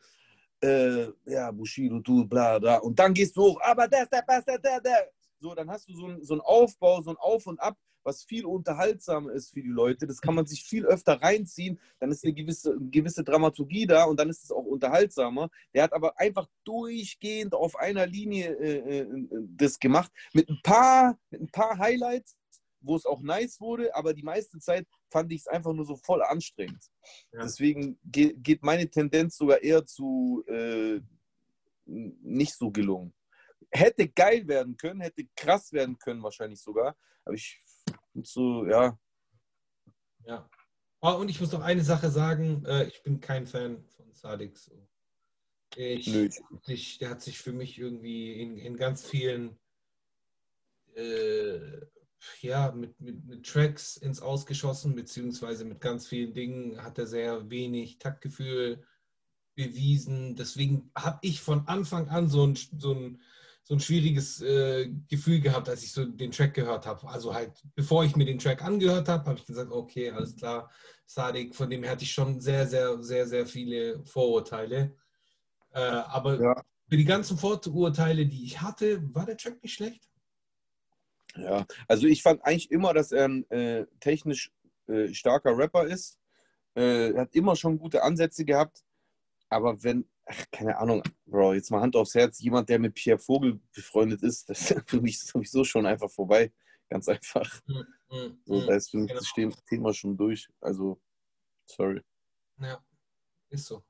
äh, ja, Bushido, du, bla, bla. Und dann gehst du hoch, aber das, der, das, der, der, der. So, dann hast du so, ein, so einen Aufbau, so ein Auf und Ab, was viel unterhaltsamer ist für die Leute. Das kann man sich viel öfter reinziehen. Dann ist eine gewisse, gewisse Dramaturgie da und dann ist es auch unterhaltsamer. Der hat aber einfach durchgehend auf einer Linie äh, äh, das gemacht. Mit ein paar, mit ein paar Highlights, wo es auch nice wurde, aber die meiste Zeit fand ich es einfach nur so voll anstrengend. Ja. Deswegen geht, geht, meine Tendenz sogar eher zu äh, nicht so gelungen. Hätte geil werden können, hätte krass werden können, wahrscheinlich sogar. Aber ich so, ja. Ja. Oh, und ich muss noch eine Sache sagen: äh, Ich bin kein Fan von Sadik. So. Ich, Nö. Ich, der hat sich für mich irgendwie in, in ganz vielen äh, ja, mit, mit, mit, Tracks ins Ausgeschossen, beziehungsweise mit ganz vielen Dingen hat er sehr wenig Taktgefühl bewiesen. Deswegen habe ich von Anfang an so ein, so ein, so ein schwieriges äh, Gefühl gehabt, als ich so den Track gehört habe. Also halt, bevor ich mir den Track angehört habe, habe ich gesagt, okay, alles klar, Sadik, von dem hatte ich schon sehr, sehr, sehr, sehr viele Vorurteile. Äh, aber ja. für die ganzen Vorurteile, die ich hatte, war der Track nicht schlecht. Ja, also ich fand eigentlich immer, dass er ein äh, technisch äh, starker Rapper ist. Äh, hat immer schon gute Ansätze gehabt. Aber wenn, ach, keine Ahnung, Bro, jetzt mal Hand aufs Herz, jemand, der mit Pierre Vogel befreundet ist, das ist für mich sowieso schon einfach vorbei. Ganz einfach. Mhm. So, da ist für mich genau. das Thema schon durch. Also, sorry. Ja, ist so.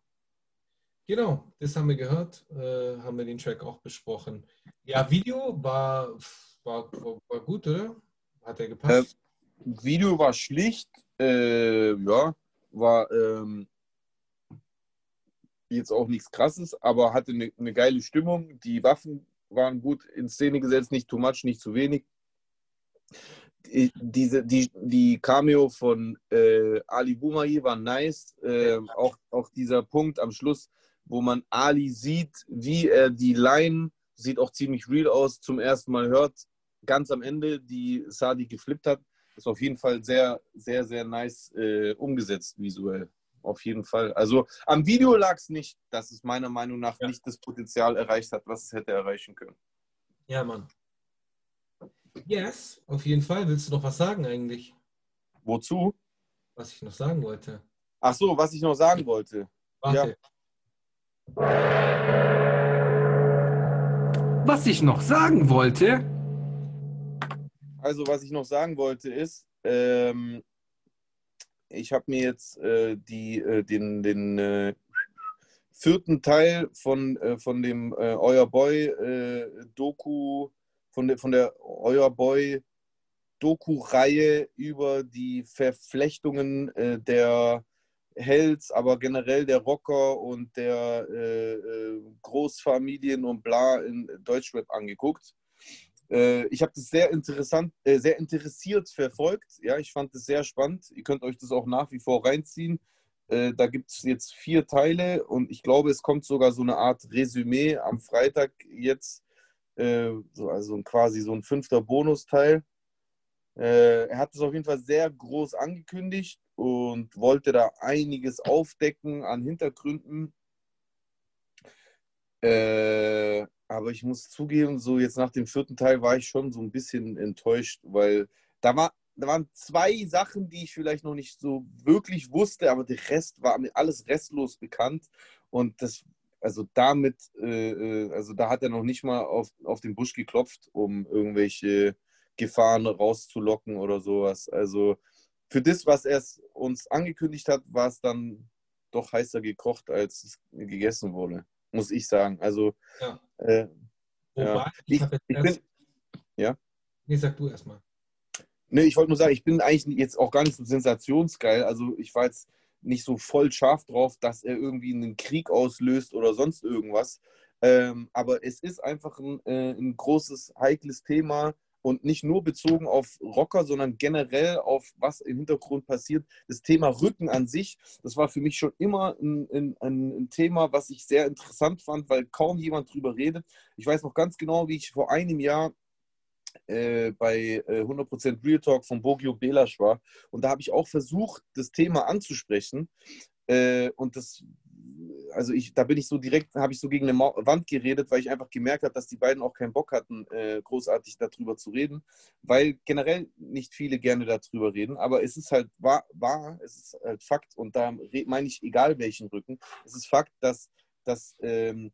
Genau, das haben wir gehört, äh, haben wir den Track auch besprochen. Ja, Video war war, war, war gut, oder? Hat er gepasst? Äh, Video war schlicht, äh, ja, war ähm, jetzt auch nichts krasses, aber hatte eine, eine geile Stimmung. Die Waffen waren gut in Szene gesetzt, nicht too much, nicht zu wenig. Die, diese, die, die Cameo von äh, Ali Boumaier war nice. Äh, auch, auch dieser Punkt am Schluss, wo man Ali sieht, wie er die Line, sieht auch ziemlich real aus, zum ersten Mal hört, ganz am Ende, die Sadi geflippt hat, ist auf jeden Fall sehr, sehr, sehr nice äh, umgesetzt visuell. Auf jeden Fall. Also am Video lag es nicht, dass es meiner Meinung nach ja. nicht das Potenzial erreicht hat, was es hätte erreichen können. Ja, Mann. Yes, auf jeden Fall. Willst du noch was sagen eigentlich? Wozu? Was ich noch sagen wollte. Ach so, was ich noch sagen wollte. Warte. Ja. Was ich noch sagen wollte? Also, was ich noch sagen wollte, ist, ähm, ich habe mir jetzt äh, die, äh, den, den äh, vierten Teil von, äh, von dem äh, Euer Boy äh, Doku, von der, von der Euer Boy Doku-Reihe über die Verflechtungen der Hells, aber generell der Rocker und der Großfamilien und bla in Deutschrap angeguckt. Äh, ich habe das sehr interessant, äh, sehr interessiert verfolgt. Ja, ich fand es sehr spannend. Ihr könnt euch das auch nach wie vor reinziehen. Äh, da gibt es jetzt vier Teile und ich glaube, es kommt sogar so eine Art Resümee am Freitag jetzt. also quasi so ein fünfter Bonusteil. er hat es auf jeden Fall sehr groß angekündigt und wollte da einiges aufdecken an Hintergründen. Äh, aber ich muss zugeben, so jetzt nach dem vierten Teil war ich schon so ein bisschen enttäuscht, weil da, war, da waren zwei Sachen, die ich vielleicht noch nicht so wirklich wusste, aber der Rest war mir alles restlos bekannt. Und das, also damit, äh, äh, also da hat er noch nicht mal auf, auf den Busch geklopft, um irgendwelche Gefahren rauszulocken oder sowas. Also für das, was er uns angekündigt hat, war es dann doch heißer gekocht, als es gegessen wurde muss ich sagen. Also, ja. Äh, ja. ich, ich, ich bin, ja. Nee, sag du erstmal. Nee, ich wollte nur sagen, ich bin eigentlich jetzt auch gar nicht so sensationsgeil. Also, ich war jetzt nicht so voll scharf drauf, dass er irgendwie einen Krieg auslöst oder sonst irgendwas. Ähm, aber es ist einfach ein, äh, ein großes, heikles Thema und nicht nur bezogen auf Rocker, sondern generell auf was im Hintergrund passiert. Das Thema Rücken an sich, das war für mich schon immer ein, ein, ein, Thema, was ich sehr interessant fand, weil kaum jemand drüber redet. Ich weiß noch ganz genau, wie ich vor einem Jahr äh, bei äh, 100% Real Talk von Bogio Belasch war. Und da habe ich auch versucht, das Thema anzusprechen. Äh, und das also ich, da bin ich so direkt, habe ich so gegen eine Wand geredet, weil ich einfach gemerkt habe, dass die beiden auch keinen Bock hatten, äh, großartig darüber zu reden, weil generell nicht viele gerne darüber reden, aber es ist halt wahr, wahr es ist halt Fakt und da meine ich egal welchen Rücken, es ist Fakt, dass, dass ähm,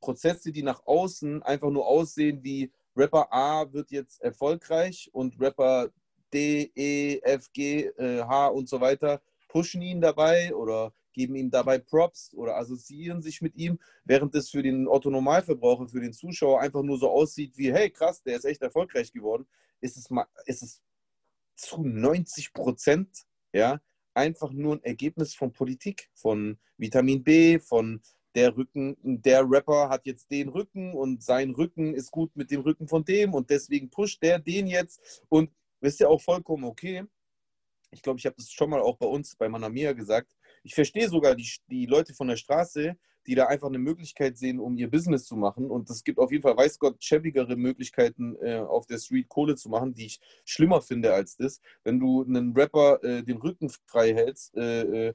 Prozesse, die nach außen einfach nur aussehen wie Rapper A wird jetzt erfolgreich und Rapper D, E, F, G, äh, H und so weiter pushen ihn dabei oder geben ihm dabei Props oder assoziieren sich mit ihm, während es für den Otto-Normalverbraucher, für den Zuschauer einfach nur so aussieht wie, hey krass, der ist echt erfolgreich geworden, ist es, mal, ist es zu 90 Prozent ja, einfach nur ein Ergebnis von Politik, von Vitamin B, von der Rücken, der Rapper hat jetzt den Rücken und sein Rücken ist gut mit dem Rücken von dem und deswegen pusht der den jetzt und ist ja auch vollkommen okay. Ich glaube, ich habe das schon mal auch bei uns bei Manamia gesagt. Ich verstehe sogar die, die Leute von der Straße, die da einfach eine Möglichkeit sehen, um ihr Business zu machen. Und es gibt auf jeden Fall, weiß Gott, schäbigere Möglichkeiten, äh, auf der Street Kohle zu machen, die ich schlimmer finde als das. Wenn du einen Rapper äh, den Rücken frei hältst, äh, äh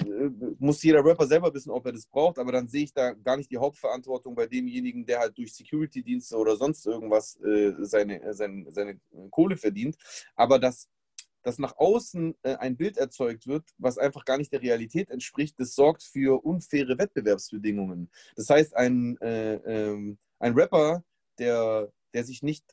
äh, muss jeder Rapper selber wissen, ob er das braucht, aber dann sehe ich da gar nicht die Hauptverantwortung bei demjenigen, der halt durch Security-Dienste oder sonst irgendwas äh, seine, seine, seine Kohle verdient. Aber dass, dass nach außen äh, ein Bild erzeugt wird, was einfach gar nicht der Realität entspricht, das sorgt für unfaire Wettbewerbsbedingungen. Das heißt, ein, äh, ähm, ein Rapper, der, der sich nicht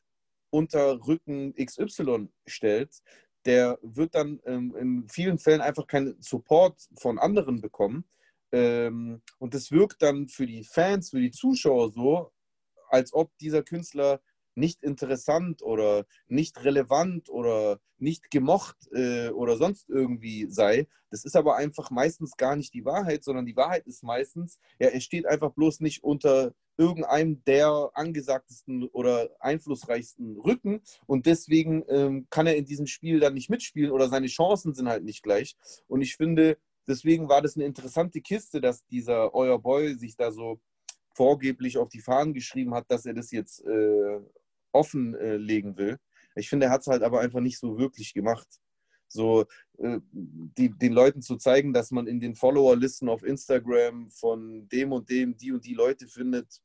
unter Rücken XY stellt, der wird dann ähm, in vielen Fällen einfach keinen Support von anderen bekommen. Ähm, und das wirkt dann für die Fans, für die Zuschauer so, als ob dieser Künstler nicht interessant oder nicht relevant oder nicht gemocht äh, oder sonst irgendwie sei. Das ist aber einfach meistens gar nicht die Wahrheit, sondern die Wahrheit ist meistens, ja, er steht einfach bloß nicht unter irgendeinem der angesagtesten oder einflussreichsten Rücken und deswegen ähm, kann er in diesem Spiel dann nicht mitspielen oder seine Chancen sind halt nicht gleich. Und ich finde, deswegen war das eine interessante Kiste, dass dieser Euer Boy sich da so vorgeblich auf die Fahnen geschrieben hat, dass er das jetzt äh, offenlegen äh, will. Ich finde, er hat es halt aber einfach nicht so wirklich gemacht. So äh, die, den Leuten zu zeigen, dass man in den Follower-Listen auf Instagram von dem und dem die und die Leute findet.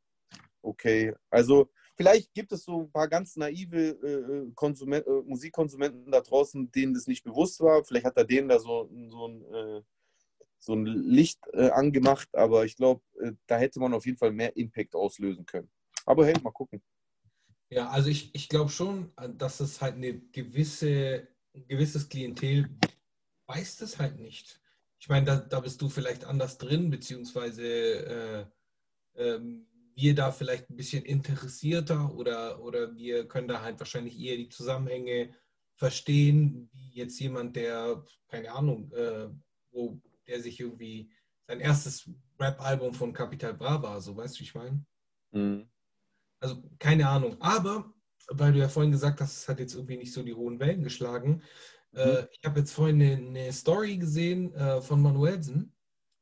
Okay, also vielleicht gibt es so ein paar ganz naive äh, Konsument, äh, Musikkonsumenten da draußen, denen das nicht bewusst war. Vielleicht hat er denen da so, so ein äh, so ein Licht äh, angemacht, aber ich glaube, äh, da hätte man auf jeden Fall mehr Impact auslösen können. Aber hey, mal gucken. Ja, also ich, ich glaube schon, dass es halt eine gewisse, ein gewisses Klientel weiß das halt nicht. Ich meine, da, da bist du vielleicht anders drin, beziehungsweise äh, ähm, wir da vielleicht ein bisschen interessierter oder, oder wir können da halt wahrscheinlich eher die Zusammenhänge verstehen, wie jetzt jemand, der, keine Ahnung, äh, wo der sich irgendwie sein erstes Rap-Album von Capital Bra war, so weißt du, wie ich meine? Mhm. Also keine Ahnung. Aber, weil du ja vorhin gesagt hast, es hat jetzt irgendwie nicht so die hohen Wellen geschlagen. Äh, mhm. Äh, ich habe jetzt vorhin eine, eine Story gesehen äh, von Manuelsen.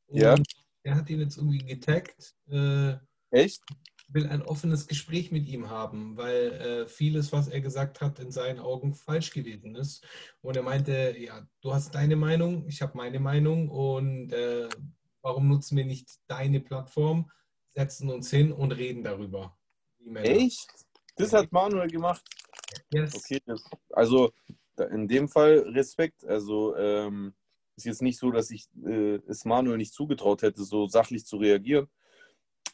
ja. Er hat ihn jetzt irgendwie getaggt. Äh, Echt? will ein offenes Gespräch mit ihm haben, weil äh, vieles, was er gesagt hat, in seinen Augen falsch gewesen ist. Und er meinte, ja, du hast deine Meinung, ich habe meine Meinung und warum nutzen wir nicht deine Plattform, setzen uns hin und reden darüber. Echt? Das hat Manuel gemacht? Yes. Okay, das, also in dem Fall Respekt. Also ähm, ist jetzt nicht so, dass ich äh, es Manuel nicht zugetraut hätte, so sachlich zu reagieren.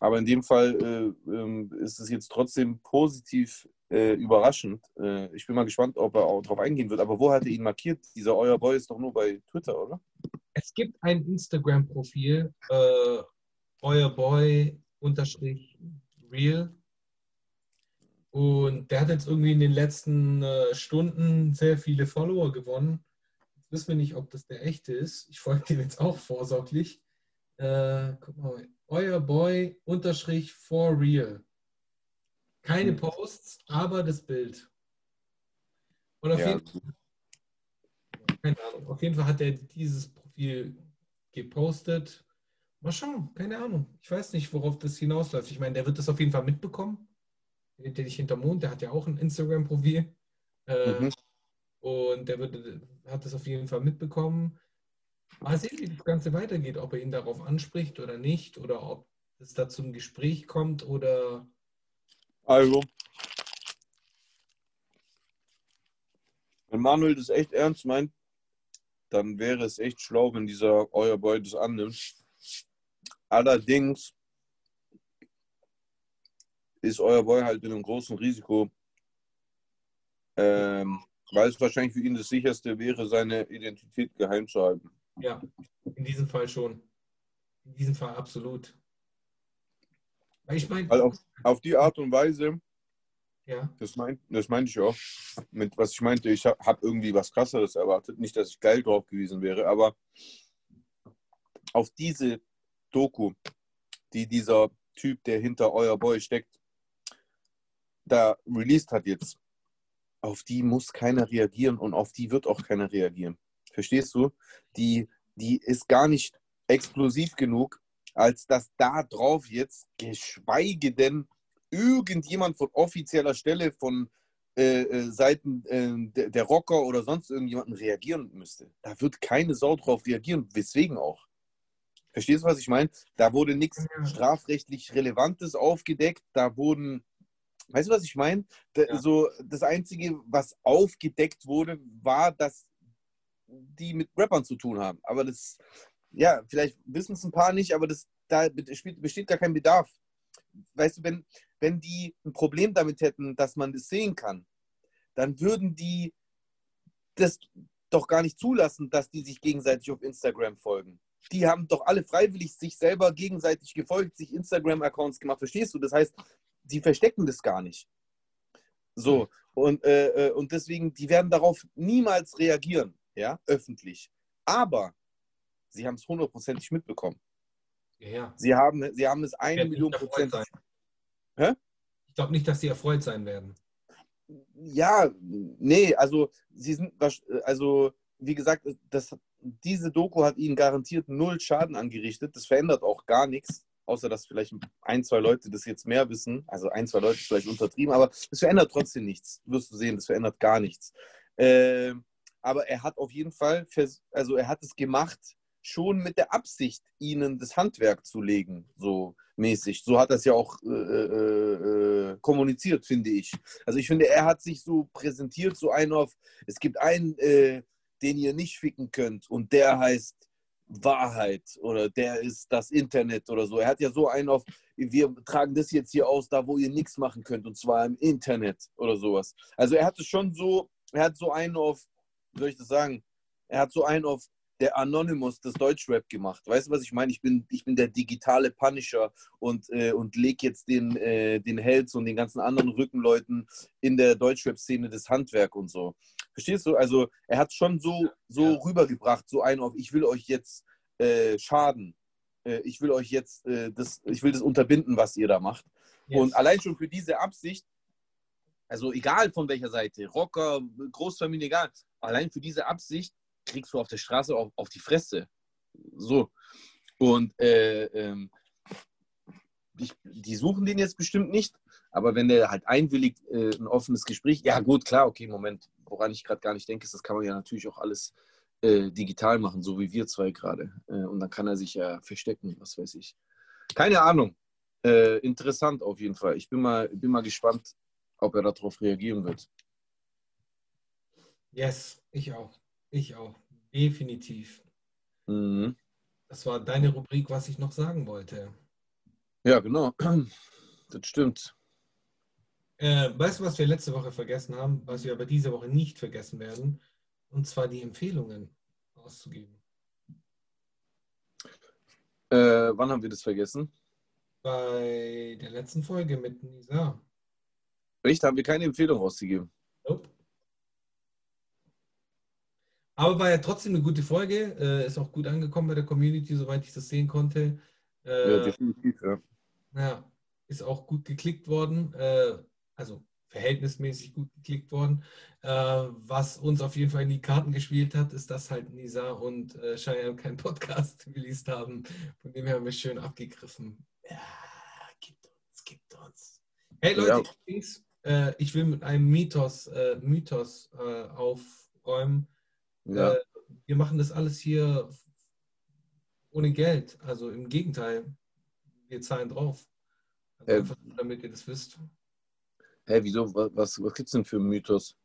Aber in dem Fall äh, äh, ist es jetzt trotzdem positiv äh, überraschend. Äh, ich bin mal gespannt, ob er auch darauf eingehen wird. Aber wo hat er ihn markiert? Dieser Euer Boy ist doch nur bei Twitter, oder? Es gibt ein Instagram-Profil, äh, Euer Boy unterstrich real und der hat jetzt irgendwie in den letzten äh, Stunden sehr viele Follower gewonnen. Jetzt wissen wir nicht, ob das der echte ist. Ich folge dem jetzt auch vorsorglich. Äh, guck mal, euer Boy unterstrich for real. Keine hm. Posts, aber das Bild. Und auf, ja. jeden, keine Ahnung, auf jeden Fall hat er dieses Profil gepostet. Mal schauen, keine Ahnung. Ich weiß nicht, worauf das hinausläuft. Ich meine, der wird das auf jeden Fall mitbekommen dich hinter Mond, der hat ja auch ein Instagram-Profil. Äh, mhm. Und der wird, hat das auf jeden Fall mitbekommen. Mal sehen, wie das Ganze weitergeht, ob er ihn darauf anspricht oder nicht, oder ob es da zum Gespräch kommt oder. Also, wenn Manuel das echt ernst meint, dann wäre es echt schlau, wenn dieser euer Boy das annimmt. Allerdings ist euer Boy halt in einem großen Risiko, ähm, weil es wahrscheinlich für ihn das sicherste wäre, seine Identität geheim zu halten. Ja, in diesem Fall schon. In diesem Fall absolut. Weil ich meine, Weil auf, auf die Art und Weise, ja, das, mein, das meinte ich auch, mit was ich meinte, ich habe hab irgendwie was krasseres erwartet. Nicht, dass ich geil drauf gewesen wäre, aber auf diese Doku, die dieser Typ, der hinter euer Boy steckt, da released hat jetzt, auf die muss keiner reagieren und auf die wird auch keiner reagieren. Verstehst du? Die, die ist gar nicht explosiv genug, als dass da drauf jetzt, geschweige denn irgendjemand von offizieller Stelle von äh, äh, Seiten äh, der, Rocker oder sonst irgendjemanden reagieren müsste. Da wird keine Sau drauf reagieren, weswegen auch. Verstehst du, was ich meine? Da wurde nichts strafrechtlich Relevantes aufgedeckt, da wurden, weißt du, was ich meine? Ja. So, das Einzige, was aufgedeckt wurde, war, dass die mit Rappern zu tun haben. Aber das, ja, vielleicht wissen es ein paar nicht, aber das, da besteht, besteht gar kein Bedarf. Weißt du, wenn, wenn die ein Problem damit hätten, dass man das sehen kann, dann würden die das doch gar nicht zulassen, dass die sich gegenseitig auf Instagram folgen. Die haben doch alle freiwillig sich selber gegenseitig gefolgt, sich Instagram-Accounts gemacht, verstehst du? Das heißt, die verstecken das gar nicht. So, und, äh, äh, und deswegen, die werden darauf niemals reagieren, ja, öffentlich. Aber sie haben es hundertprozentig mitbekommen. ja, ja. Sie haben, sie haben es eine Million Prozent. sein. Hä? Ich glaube nicht, dass sie erfreut sein werden. Ja, nee, also sie sind, also wie gesagt, das, diese Doku hat ihnen garantiert null Schaden angerichtet. Das verändert auch gar nichts, außer dass vielleicht ein, zwei Leute das jetzt mehr wissen. Also ein, zwei Leute ist vielleicht untertrieben, aber es verändert trotzdem nichts. Wirst du sehen, das verändert gar nichts. Ähm, aber er hat auf jeden Fall, also er hat es gemacht, schon mit der Absicht, ihnen das Handwerk zu legen, so mäßig. So hat er es ja auch äh, äh, äh, kommuniziert, finde ich. Also ich finde, er hat sich so präsentiert, so einen auf, es gibt einen, äh, den ihr nicht ficken könnt und der heißt Wahrheit oder der ist das Internet oder so. Er hat ja so einen auf, wir tragen das jetzt hier aus, da wo ihr nichts machen könnt und zwar im Internet oder sowas. Also er hatte schon so, er hat so einen auf, wie soll ich das sagen, er hat so einen auf der Anonymous des Deutschrap gemacht. Weißt du, was ich meine? Ich bin, ich bin der digitale Punisher und, äh, und leg jetzt den, äh, den Hells und den ganzen anderen Rückenleuten in der Deutschrap-Szene das Handwerk und so. Verstehst du? Also er hat schon so, so Ja. rübergebracht, so einen auf, ich will euch jetzt äh, schaden. Äh, ich will euch jetzt, äh, das, ich will das unterbinden, was ihr da macht. Yes. Und allein schon für diese Absicht, also egal von welcher Seite, Rocker, Großfamilie, egal, allein für diese Absicht kriegst du auf der Straße auf, auf die Fresse. So. Und äh, ähm, die, die suchen den jetzt bestimmt nicht, aber wenn der halt einwilligt, äh, ein offenes Gespräch, ja gut, klar, okay, Moment, woran ich gerade gar nicht denke, ist, das kann man ja natürlich auch alles äh, digital machen, so wie wir zwei gerade. Äh, und dann kann er sich ja verstecken, was weiß ich. Keine Ahnung. Äh, interessant auf jeden Fall. Ich bin mal, bin mal gespannt, ob er darauf reagieren wird. yes, ich auch. Ich auch. Definitiv. Mhm. Das war deine Rubrik, was ich noch sagen wollte. Ja, genau. Das stimmt. Äh, weißt du, was wir letzte Woche vergessen haben, was wir aber diese Woche nicht vergessen werden? Und zwar die Empfehlungen auszugeben. Äh, wann haben wir das vergessen? Bei der letzten Folge mit Nisa. Echt? Haben wir keine Empfehlung rausgegeben? Nope. Aber war ja trotzdem eine gute Folge. Äh, ist auch gut angekommen bei der Community, soweit ich das sehen konnte. Äh, ja, definitiv, ja. Ja, ist auch gut geklickt worden, äh, also verhältnismäßig gut geklickt worden. Äh, was uns auf jeden Fall in die Karten gespielt hat, ist, dass halt Nisa und äh, Cheyenne keinen Podcast released haben. Von dem her haben wir schön abgegriffen. Ja, gibt uns, gibt uns. Hey Leute, Ja. übrigens, äh, ich will mit einem Mythos, äh, Mythos äh, aufräumen. ja. Äh, wir machen das alles hier ohne Geld. Also im Gegenteil, wir zahlen drauf. Also Äh, einfach, damit ihr das wisst. Hä, wieso? Was, was, gibt's denn für einen Mythos?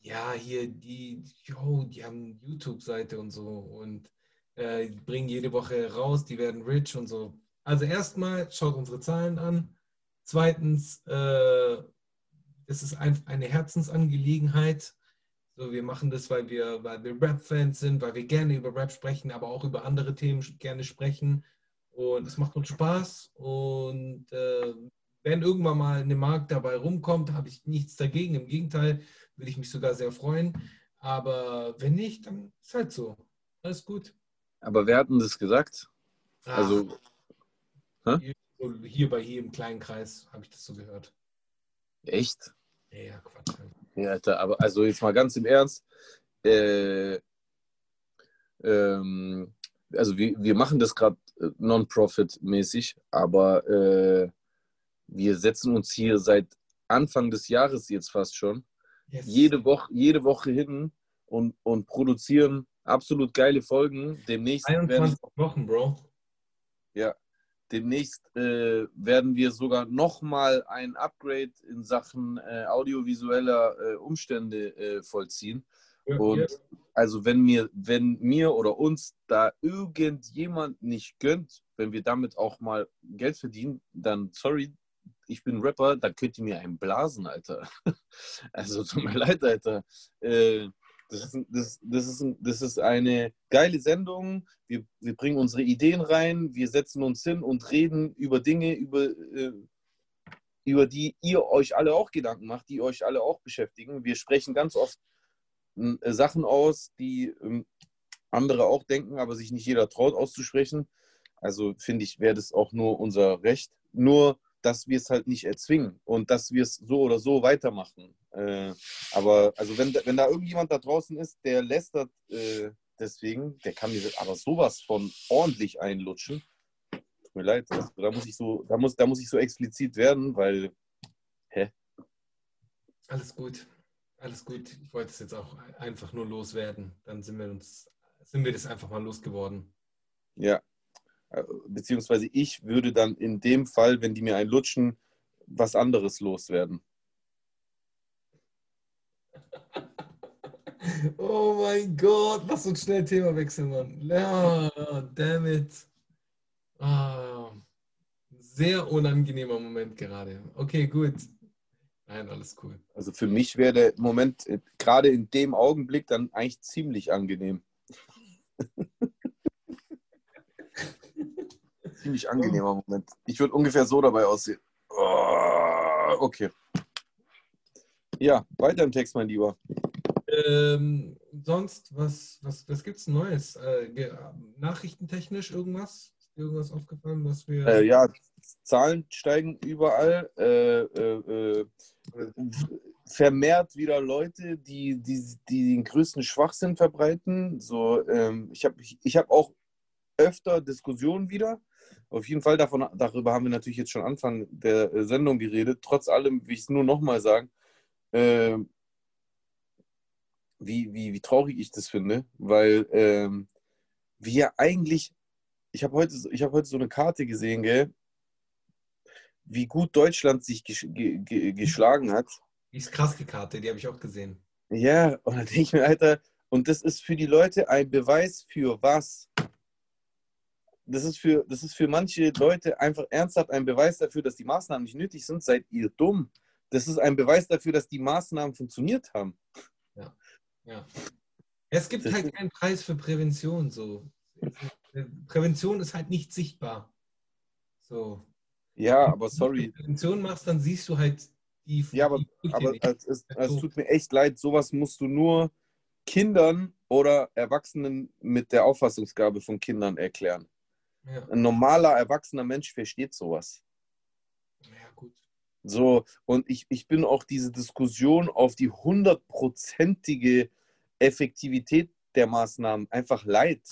Ja, hier, die, yo, die haben YouTube-Seite und so und äh, bringen jede Woche raus, die werden rich und so. Also erstmal schaut unsere Zahlen an. Zweitens, äh, es ist ein, eine Herzensangelegenheit. So, wir machen das, weil wir, weil wir Rap-Fans sind, weil wir gerne über Rap sprechen, aber auch über andere Themen gerne sprechen. Und es macht uns Spaß. Und äh, wenn irgendwann mal eine Markt dabei rumkommt, habe ich nichts dagegen. Im Gegenteil, würde ich mich sogar sehr freuen. Aber wenn nicht, dann ist halt so. Alles gut. Aber wer hat denn das gesagt? Ach, Also, hier, hier bei hier im kleinen Kreis habe ich das so gehört. echt? Ja, ja, Quatsch. Ja, Alter, aber also jetzt mal ganz im Ernst. Äh, ähm, also wir, wir machen das gerade äh, non-profit-mäßig, aber äh, wir setzen uns hier seit Anfang des Jahres jetzt fast schon Yes. jede Woche, jede Woche hin und, und produzieren absolut geile Folgen. Demnächst werden, 21 Wochen, Bro. ja, demnächst äh, werden wir sogar nochmal ein Upgrade in Sachen äh, audiovisueller äh, Umstände äh, vollziehen. Und also wenn mir, wenn mir oder uns da irgendjemand nicht gönnt, wenn wir damit auch mal Geld verdienen, dann sorry, ich bin Rapper, dann könnt ihr mir einen blasen, Alter. Also tut mir leid, Alter. Äh, das, ist, das, das, ist, das ist eine geile Sendung. Wir, wir bringen unsere Ideen rein, wir setzen uns hin und reden über Dinge, über, äh, über die ihr euch alle auch Gedanken macht, die euch alle auch beschäftigen. Wir sprechen ganz oft m, äh, Sachen aus, die ähm, andere auch denken, aber sich nicht jeder traut auszusprechen. Also finde ich, wäre das auch nur unser Recht. Nur, dass wir es halt nicht erzwingen und dass wir es so oder so weitermachen. Äh, aber also wenn, da- wenn da irgendjemand da draußen ist, der lästert äh, deswegen, der kann mir aber sowas von ordentlich einlutschen. Tut mir leid, also, da muss ich so, da muss, da muss ich so explizit werden, weil Alles gut. Alles gut. Ich wollte es jetzt auch einfach nur loswerden. Dann sind wir uns, sind wir das einfach mal losgeworden. Ja. Äh, Beziehungsweise ich würde dann in dem Fall, wenn die mir einen lutschen, was anderes loswerden. Oh mein Gott, lass uns schnell Thema wechseln, Mann. Ja, damn it. Ah, sehr unangenehmer Moment gerade. Okay, gut. Nein, alles cool. Also für mich wäre der Moment äh, gerade in dem Augenblick dann eigentlich ziemlich angenehm. ziemlich angenehmer Moment. Ich würde ungefähr so dabei aussehen. Oh, okay. Ja, weiter im Text, mein Lieber. Ähm, sonst, was, was, was gibt es Neues? Äh, nachrichtentechnisch irgendwas? Ist dir irgendwas aufgefallen, was wir. Äh, ja, Zahlen steigen überall. Äh, äh, äh, vermehrt wieder Leute, die, die, die den größten Schwachsinn verbreiten. So, ähm, ich habe ich, ich hab auch öfter Diskussionen wieder. Auf jeden Fall davon, darüber haben wir natürlich jetzt schon Anfang der äh, Sendung geredet. Trotz allem will ich es nur nochmal sagen, äh, wie, wie, wie traurig ich das finde, weil ähm, wir eigentlich, ich habe heute, ich hab heute so eine Karte gesehen, gell, wie gut Deutschland sich gesch ge ge geschlagen hat. Die ist krass, die Karte, die habe ich auch gesehen. Ja, und dann denke ich mir, Alter, und das ist für die Leute ein Beweis für was? Das ist für, das ist für manche Leute einfach ernsthaft ein Beweis dafür, dass die Maßnahmen nicht nötig sind. Seid ihr dumm? Das ist ein Beweis dafür, dass die Maßnahmen funktioniert haben. Ja. Es gibt Das halt keinen Preis für Prävention. So. Prävention ist halt nicht sichtbar. So. Ja, aber Wenn du sorry. Prävention machst, dann siehst du halt die. Ja, aber, die aber es, es, es tut mir echt leid, sowas musst du nur Kindern oder Erwachsenen mit der Auffassungsgabe von Kindern erklären. Ja. Ein normaler, erwachsener Mensch versteht sowas. ja, gut. So, und ich, ich bin auch diese Diskussion auf die hundertprozentige Effektivität der Maßnahmen einfach leid.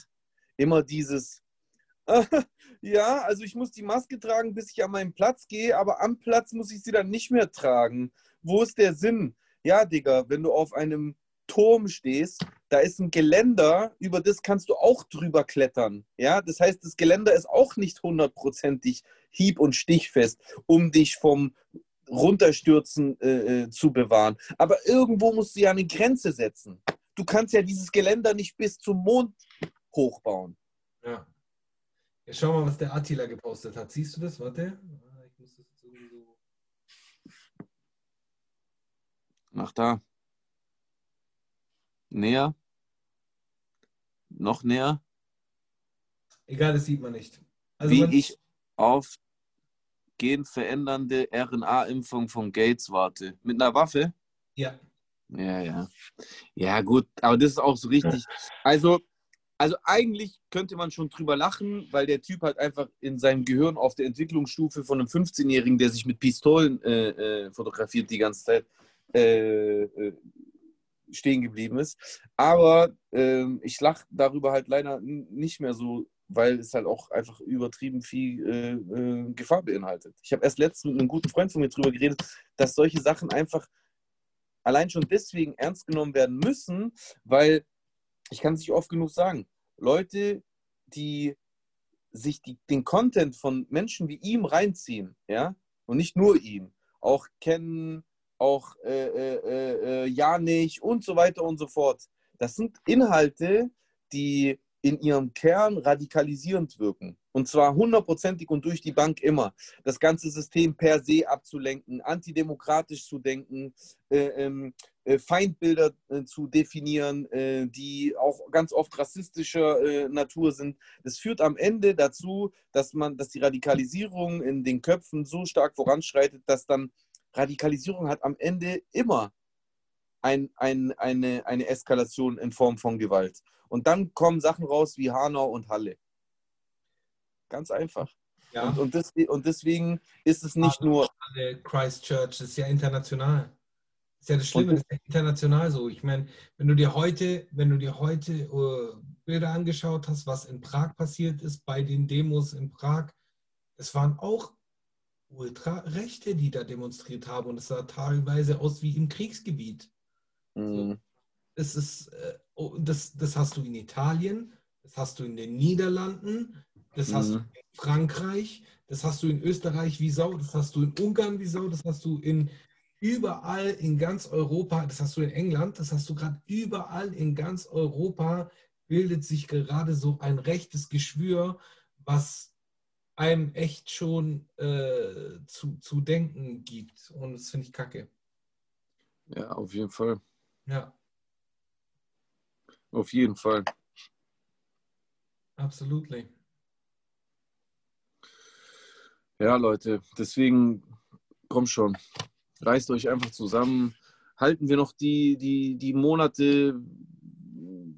Immer dieses, ja, also ich muss die Maske tragen, bis ich an meinen Platz gehe, aber am Platz muss ich sie dann nicht mehr tragen. Wo ist der Sinn? Ja, Digga, wenn du auf einem Turm stehst, da ist ein Geländer, über das kannst du auch drüber klettern. Ja, das heißt, das Geländer ist auch nicht hundertprozentig hieb- und stichfest, um dich vom Runterstürzen äh, äh, zu bewahren. Aber irgendwo musst du ja eine Grenze setzen. Du kannst ja dieses Geländer nicht bis zum Mond hochbauen. Ja. Jetzt schau mal, was der Attila gepostet hat. Siehst du das? Warte. Ich muss das sowieso. Mach da. Näher. Noch näher. Egal, das sieht man nicht. Also Wie man, ich auf genverändernde RNA-Impfung von Gates warte. Mit einer Waffe? Ja. Ja, ja. Ja, gut, aber das ist auch so richtig. Also, also eigentlich könnte man schon drüber lachen, weil der Typ halt einfach in seinem Gehirn auf der Entwicklungsstufe von einem 15-Jährigen, der sich mit Pistolen äh, äh, fotografiert die ganze Zeit, äh, äh, stehen geblieben ist. Aber ähm, ich lache darüber halt leider nicht mehr so, weil es halt auch einfach übertrieben viel äh, äh, Gefahr beinhaltet. Ich habe erst letztens mit einem guten Freund von mir drüber geredet, dass solche Sachen einfach allein schon deswegen ernst genommen werden müssen, weil ich kann es nicht oft genug sagen, Leute, die sich die, den Content von Menschen wie ihm reinziehen, ja, und nicht nur ihm, auch kennen, auch äh, äh, äh, Janich und so weiter und so fort. Das sind Inhalte, die in ihrem Kern radikalisierend wirken. Und zwar hundertprozentig und durch die Bank immer. Das ganze System per se abzulenken, antidemokratisch zu denken, äh, ähm, äh, Feindbilder äh, zu definieren, äh, die auch ganz oft rassistischer äh, Natur sind. Das führt am Ende dazu, dass man, dass die Radikalisierung in den Köpfen so stark voranschreitet, dass dann Radikalisierung hat am Ende immer ein, ein, eine, eine Eskalation in Form von Gewalt. Und dann kommen Sachen raus wie Hanau und Halle. Ganz einfach. ja. Und, und, des, und deswegen ist es nicht nur, alle Christchurch, das ist ja international. Das ist ja das Schlimme, das ist ja international so. Ich meine, wenn du dir heute, wenn du dir heute äh, Bilder angeschaut hast, was in Prag passiert ist, bei den Demos in Prag, es waren auch Ultrarechte, die da demonstriert haben und es sah teilweise aus wie im Kriegsgebiet. mh, Es ist, äh, oh, das, das hast du in Italien, das hast du in den Niederlanden, das hast du Mhm. in Frankreich, das hast du in Österreich wie Sau, das hast du in Ungarn wie Sau, das hast du in überall in ganz Europa, das hast du in England, das hast du gerade überall in ganz Europa, bildet sich gerade so ein rechtes Geschwür, was einem echt schon äh, zu, zu denken gibt. Und das finde ich kacke. ja, auf jeden Fall. Ja, Auf jeden Fall. absolut. Ja, Leute, deswegen, komm schon, reißt euch einfach zusammen. Halten wir noch die, die, die Monate,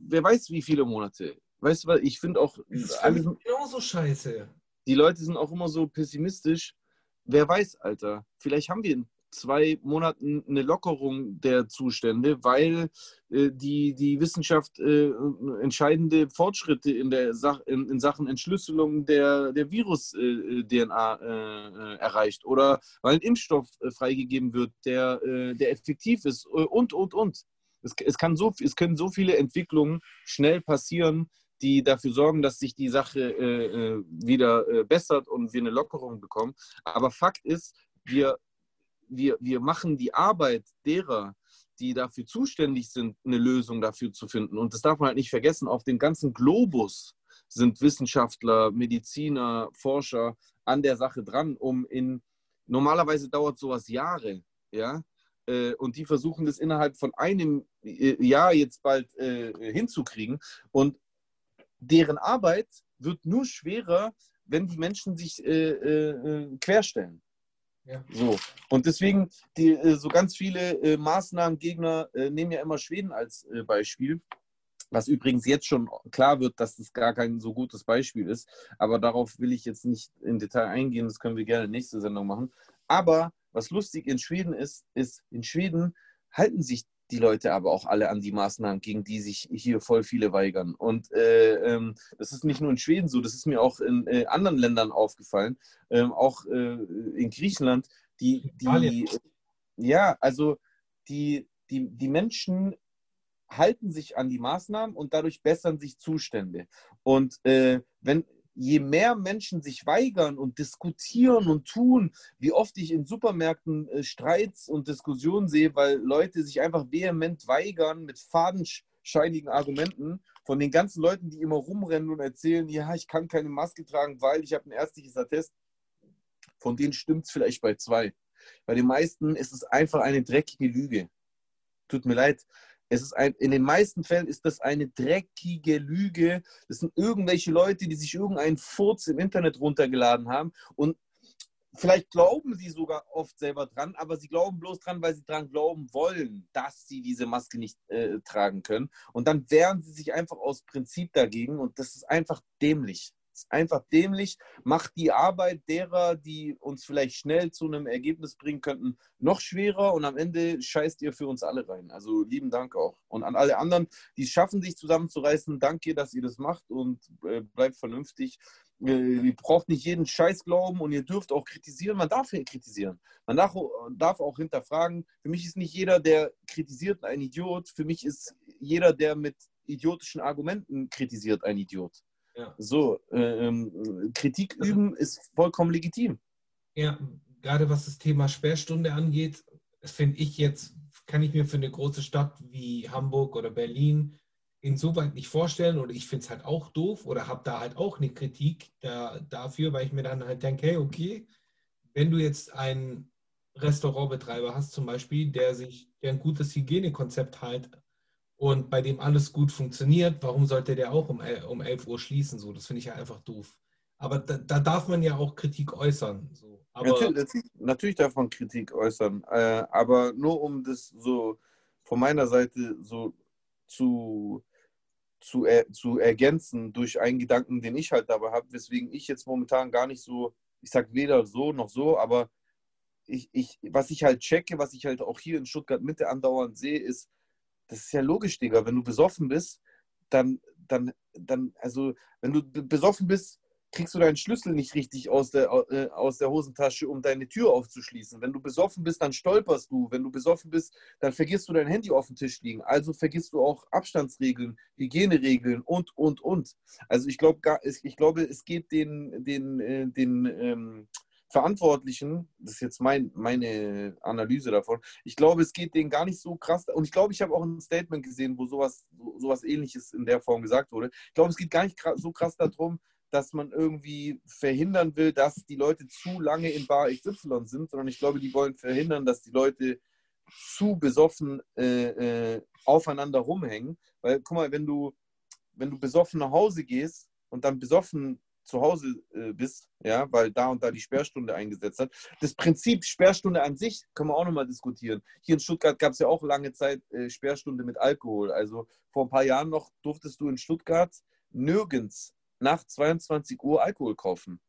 wer weiß wie viele Monate. Weißt du was, ich finde auch, Das ist alle alles genauso scheiße. Die Leute sind auch immer so pessimistisch. Wer weiß, Alter, vielleicht haben wir in zwei Monaten eine Lockerung der Zustände, weil äh, die, die Wissenschaft äh, entscheidende Fortschritte in, der Sach in, in Sachen Entschlüsselung der, der Virus-DNA äh, äh, erreicht oder weil ein Impfstoff äh, freigegeben wird, der, äh, der effektiv ist äh, und, und, und. Es, es, kann so, es können so viele Entwicklungen schnell passieren, die dafür sorgen, dass sich die Sache äh, äh, wieder äh, bessert und wir eine Lockerung bekommen. Aber Fakt ist, wir, wir, wir machen die Arbeit derer, die dafür zuständig sind, eine Lösung dafür zu finden. Und das darf man halt nicht vergessen, auf dem ganzen Globus sind Wissenschaftler, Mediziner, Forscher an der Sache dran, um in, normalerweise dauert sowas Jahre, ja, Äh, und die versuchen das innerhalb von einem äh, Jahr jetzt bald äh, hinzukriegen. Und deren Arbeit wird nur schwerer, wenn die Menschen sich äh, äh, querstellen. Ja. So. Und deswegen, die, äh, so ganz viele äh, Maßnahmengegner äh, nehmen ja immer Schweden als äh, Beispiel. Was übrigens jetzt schon klar wird, dass das gar kein so gutes Beispiel ist. Aber darauf will ich jetzt nicht im Detail eingehen. Das können wir gerne nächste Sendung machen. Aber was lustig in Schweden ist, ist, in Schweden halten sich die Leute aber auch alle an die Maßnahmen, gegen die sich hier voll viele weigern. Und äh, ähm, das ist nicht nur in Schweden so, das ist mir auch in äh, anderen Ländern aufgefallen, ähm, auch äh, in Griechenland, die, die ja, also die, die, die Menschen halten sich an die Maßnahmen und dadurch bessern sich Zustände. Und äh, wenn je mehr Menschen sich weigern und diskutieren und tun, wie oft ich in Supermärkten äh, Streits und Diskussionen sehe, weil Leute sich einfach vehement weigern mit fadenscheinigen Argumenten von den ganzen Leuten, die immer rumrennen und erzählen, ja, ich kann keine Maske tragen, weil ich habe ein ärztliches Attest. Von denen stimmt es vielleicht bei zwei. Bei den meisten ist es einfach eine dreckige Lüge. Tut mir leid. Es ist ein, in den meisten Fällen ist das eine dreckige Lüge. Das sind irgendwelche Leute, die sich irgendeinen Furz im Internet runtergeladen haben und vielleicht glauben sie sogar oft selber dran, aber sie glauben bloß dran, weil sie dran glauben wollen, dass sie diese Maske nicht äh, tragen können. Und dann wehren sie sich einfach aus Prinzip dagegen und das ist einfach dämlich einfach dämlich, macht die Arbeit derer, die uns vielleicht schnell zu einem Ergebnis bringen könnten, noch schwerer und am Ende scheißt ihr für uns alle rein. Also lieben Dank auch. Und an alle anderen, die es schaffen, sich zusammenzureißen, danke, dass ihr das macht und äh, bleibt vernünftig. Äh, ihr braucht nicht jeden Scheiß glauben und ihr dürft auch kritisieren. Man darf ja kritisieren. Man darf, darf auch hinterfragen. Für mich ist nicht jeder, der kritisiert, ein Idiot. Für mich ist jeder, der mit idiotischen Argumenten kritisiert, ein Idiot. Ja. So, ähm, Kritik also üben ist vollkommen legitim. Ja, gerade was das Thema Sperrstunde angeht, finde ich jetzt, kann ich mir für eine große Stadt wie Hamburg oder Berlin insoweit nicht vorstellen oder ich finde es halt auch doof oder habe da halt auch eine Kritik da, dafür, weil ich mir dann halt denke, hey, okay, wenn du jetzt einen Restaurantbetreiber hast zum Beispiel, der sich, der ein gutes Hygienekonzept halt und bei dem alles gut funktioniert, warum sollte der auch um, um 11 Uhr schließen? So, das finde ich ja einfach doof. Aber da, da, darf man ja auch Kritik äußern. So. Aber natürlich, natürlich, darf man Kritik äußern, äh, aber nur um das so von meiner Seite so zu, zu, er, zu ergänzen durch einen Gedanken, den ich halt dabei habe, weswegen ich jetzt momentan gar nicht so, ich sage weder so noch so, aber ich, ich, was ich halt checke, was ich halt auch hier in Stuttgart Mitte andauernd sehe, ist, das ist ja logisch, Digga. Wenn du besoffen bist, dann, dann, dann, also, wenn du besoffen bist, kriegst du deinen Schlüssel nicht richtig aus der, äh, aus der Hosentasche, um deine Tür aufzuschließen. Wenn du besoffen bist, dann stolperst du. Wenn du besoffen bist, dann vergisst du dein Handy auf dem Tisch liegen. Also vergisst du auch Abstandsregeln, Hygieneregeln und, und, und. Also ich, glaub, ich glaube, es geht den, den, äh, den ähm, Verantwortlichen, das ist jetzt mein, meine Analyse davon, ich glaube, es geht denen gar nicht so krass. Und ich glaube, ich habe auch ein Statement gesehen, wo sowas, sowas ähnliches in der Form gesagt wurde. Ich glaube, es geht gar nicht so krass darum, dass man irgendwie verhindern will, dass die Leute zu lange in Bar XY sind, sondern ich glaube, die wollen verhindern, dass die Leute zu besoffen äh, äh, aufeinander rumhängen. Weil, guck mal, wenn du, wenn du besoffen nach Hause gehst und dann besoffen zu Hause äh, bist, ja, weil da und da die Sperrstunde eingesetzt hat. Das Prinzip Sperrstunde an sich können wir auch nochmal diskutieren. Hier in Stuttgart gab es ja auch lange Zeit äh, Sperrstunde mit Alkohol. Also vor ein paar Jahren noch durftest du in Stuttgart nirgends nach 22 Uhr Alkohol kaufen.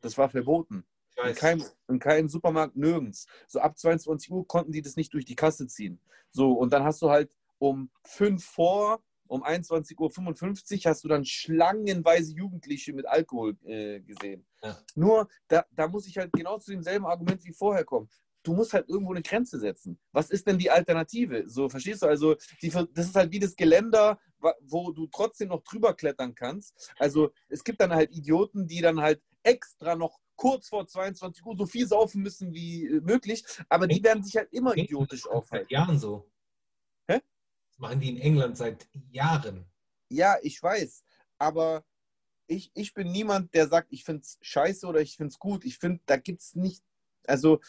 Das war verboten. In keinem, in keinem, Supermarkt nirgends. So ab 22 Uhr konnten die das nicht durch die Kasse ziehen. So, und dann hast du halt um 5 vor um 21.55 Uhr hast du dann schlangenweise Jugendliche mit Alkohol äh, gesehen. Ja. Nur, da, da muss ich halt genau zu demselben Argument wie vorher kommen. Du musst halt irgendwo eine Grenze setzen. Was ist denn die Alternative? So, verstehst du? Also, die, das ist halt wie das Geländer, wo du trotzdem noch drüber klettern kannst. Also, es gibt dann halt Idioten, die dann halt extra noch kurz vor 22 Uhr so viel saufen müssen wie äh, möglich, aber die werden sich halt immer idiotisch aufhalten. Seit Jahren so machen die in England seit Jahren. Ja, ich weiß. Aber ich, ich bin niemand, der sagt, ich finde es scheiße oder ich finde es gut. Ich finde, da gibt es nicht, also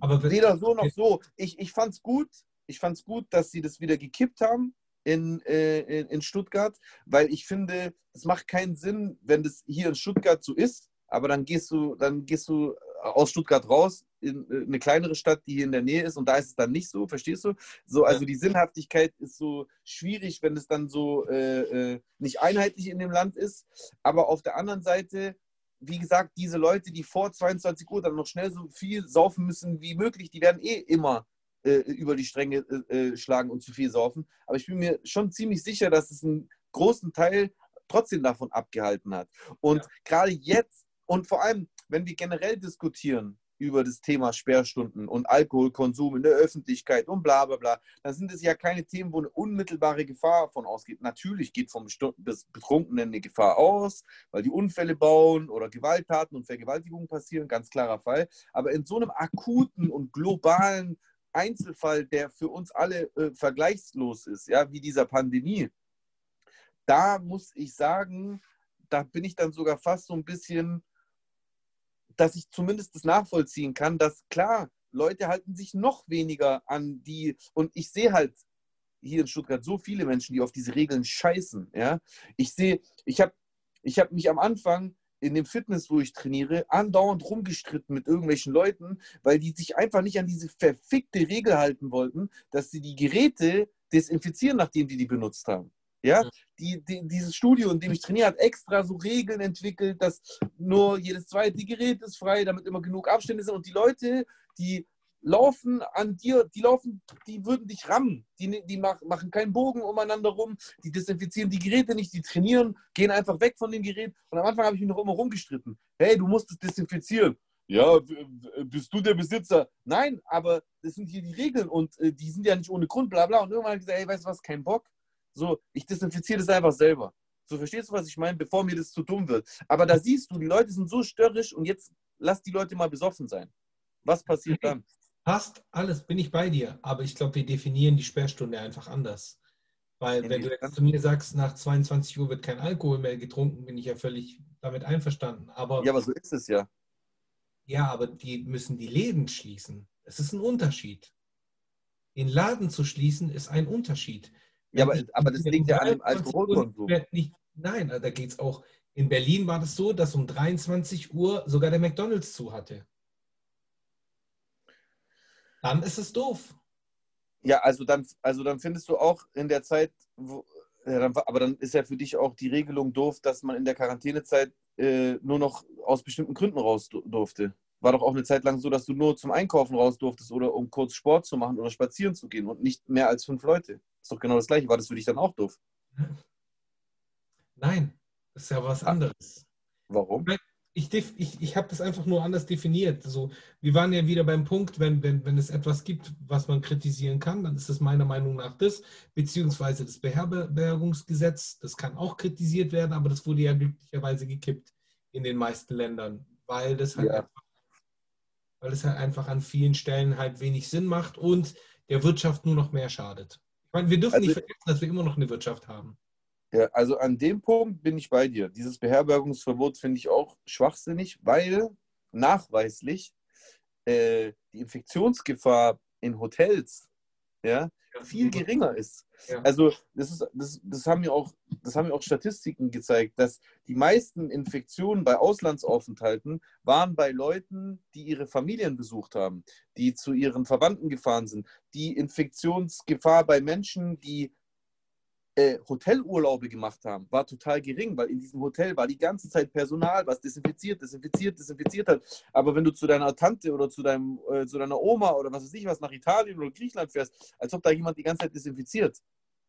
aber weder so noch so. Ich, ich fand es gut. Ich fand es gut, dass sie das wieder gekippt haben in, äh, in, in Stuttgart, weil ich finde, es macht keinen Sinn, wenn das hier in Stuttgart so ist, aber dann gehst du, dann gehst du aus Stuttgart raus in äh, eine kleinere Stadt, die hier in der Nähe ist und da ist es dann nicht so, verstehst du? So, also die Sinnhaftigkeit ist so schwierig, wenn es dann so äh, äh, nicht einheitlich in dem Land ist. Aber auf der anderen Seite, wie gesagt, diese Leute, die vor 22 Uhr dann noch schnell so viel saufen müssen wie möglich, die werden eh immer äh, über die Stränge äh, äh, schlagen und zu viel saufen. Aber ich bin mir schon ziemlich sicher, dass es einen großen Teil trotzdem davon abgehalten hat. Und ja. gerade jetzt und vor allem, wenn wir generell diskutieren über das Thema Sperrstunden und Alkoholkonsum in der Öffentlichkeit und bla bla bla, dann sind es ja keine Themen, wo eine unmittelbare Gefahr von ausgeht. Natürlich geht vom Betrunkenen eine Gefahr aus, weil die Unfälle bauen oder Gewalttaten und Vergewaltigungen passieren, ganz klarer Fall. Aber in so einem akuten und globalen Einzelfall, der für uns alle äh, vergleichslos ist, ja, wie dieser Pandemie, da muss ich sagen, da bin ich dann sogar fast so ein bisschen, dass ich zumindest das nachvollziehen kann, dass klar, Leute halten sich noch weniger an die, und ich sehe halt hier in Stuttgart so viele Menschen, die auf diese Regeln scheißen. Ja? Ich sehe, ich habe ich hab mich am Anfang in dem Fitness, wo ich trainiere, andauernd rumgestritten mit irgendwelchen Leuten, weil die sich einfach nicht an diese verfickte Regel halten wollten, dass sie die Geräte desinfizieren, nachdem die die benutzt haben. Ja, die, die, dieses Studio, in dem ich trainiere, hat extra so Regeln entwickelt, dass nur jedes zweite Gerät ist frei, damit immer genug Abstände sind. Und die Leute, die laufen an dir, die laufen, die würden dich rammen. Die, die machen keinen Bogen umeinander rum, die desinfizieren die Geräte nicht, die trainieren, gehen einfach weg von dem Gerät. Und am Anfang habe ich mich noch immer rumgestritten. Hey, du musst es desinfizieren. Ja, bist du der Besitzer? Nein, aber das sind hier die Regeln und äh, die sind ja nicht ohne Grund, bla bla. Und irgendwann habe ich gesagt, hey, weißt du was, kein Bock. So, ich desinfiziere das einfach selber. So, verstehst du, was ich meine? Bevor mir das zu dumm wird. Aber da siehst du, die Leute sind so störrisch und jetzt lass die Leute mal besoffen sein. Was passiert dann? Passt, alles, bin ich bei dir. Aber ich glaube, wir definieren die Sperrstunde einfach anders. Weil, wenn du jetzt zu mir sagst, nach 22 Uhr wird kein Alkohol mehr getrunken, bin ich ja völlig damit einverstanden. Aber, ja, aber so ist es ja. Ja, aber die müssen die Läden schließen. Es ist ein Unterschied. Den Laden zu schließen ist ein Unterschied. Ja, aber, aber das liegt ja an dem Alkoholkonsum. nein, da geht es auch. In Berlin war das so, dass um 23 Uhr sogar der McDonalds zu hatte. Dann ist es doof. Ja, also dann, also dann findest du auch in der Zeit, wo, ja, dann, aber dann ist ja für dich auch die Regelung doof, dass man in der Quarantänezeit äh, nur noch aus bestimmten Gründen raus durfte war doch auch eine Zeit lang so, dass du nur zum Einkaufen raus durftest oder um kurz Sport zu machen oder spazieren zu gehen und nicht mehr als fünf Leute. Ist doch genau das Gleiche. War das für dich dann auch doof? Nein, das ist ja was anderes. Warum? Ich, ich, ich habe das einfach nur anders definiert. Also, wir waren ja wieder beim Punkt, wenn, wenn, wenn es etwas gibt, was man kritisieren kann, dann ist es meiner Meinung nach das, beziehungsweise das Beherbergungsgesetz, das kann auch kritisiert werden, aber das wurde ja glücklicherweise gekippt in den meisten Ländern, weil das halt ja. einfach weil es halt einfach an vielen Stellen halt wenig Sinn macht und der Wirtschaft nur noch mehr schadet. Ich meine, wir dürfen also, nicht vergessen, dass wir immer noch eine Wirtschaft haben. Ja, also an dem Punkt bin ich bei dir. Dieses Beherbergungsverbot finde ich auch schwachsinnig, weil nachweislich äh, die Infektionsgefahr in Hotels ja, viel geringer ist. Ja. Also das, ist, das, das, haben mir auch, das haben mir auch Statistiken gezeigt, dass die meisten Infektionen bei Auslandsaufenthalten waren bei Leuten, die ihre Familien besucht haben, die zu ihren Verwandten gefahren sind. Die Infektionsgefahr bei Menschen, die äh, Hotelurlaube gemacht haben, war total gering, weil in diesem Hotel war die ganze Zeit Personal, was desinfiziert, desinfiziert, desinfiziert hat. Aber wenn du zu deiner Tante oder zu, deinem, äh, zu deiner Oma oder was weiß ich was nach Italien oder Griechenland fährst, als ob da jemand die ganze Zeit desinfiziert.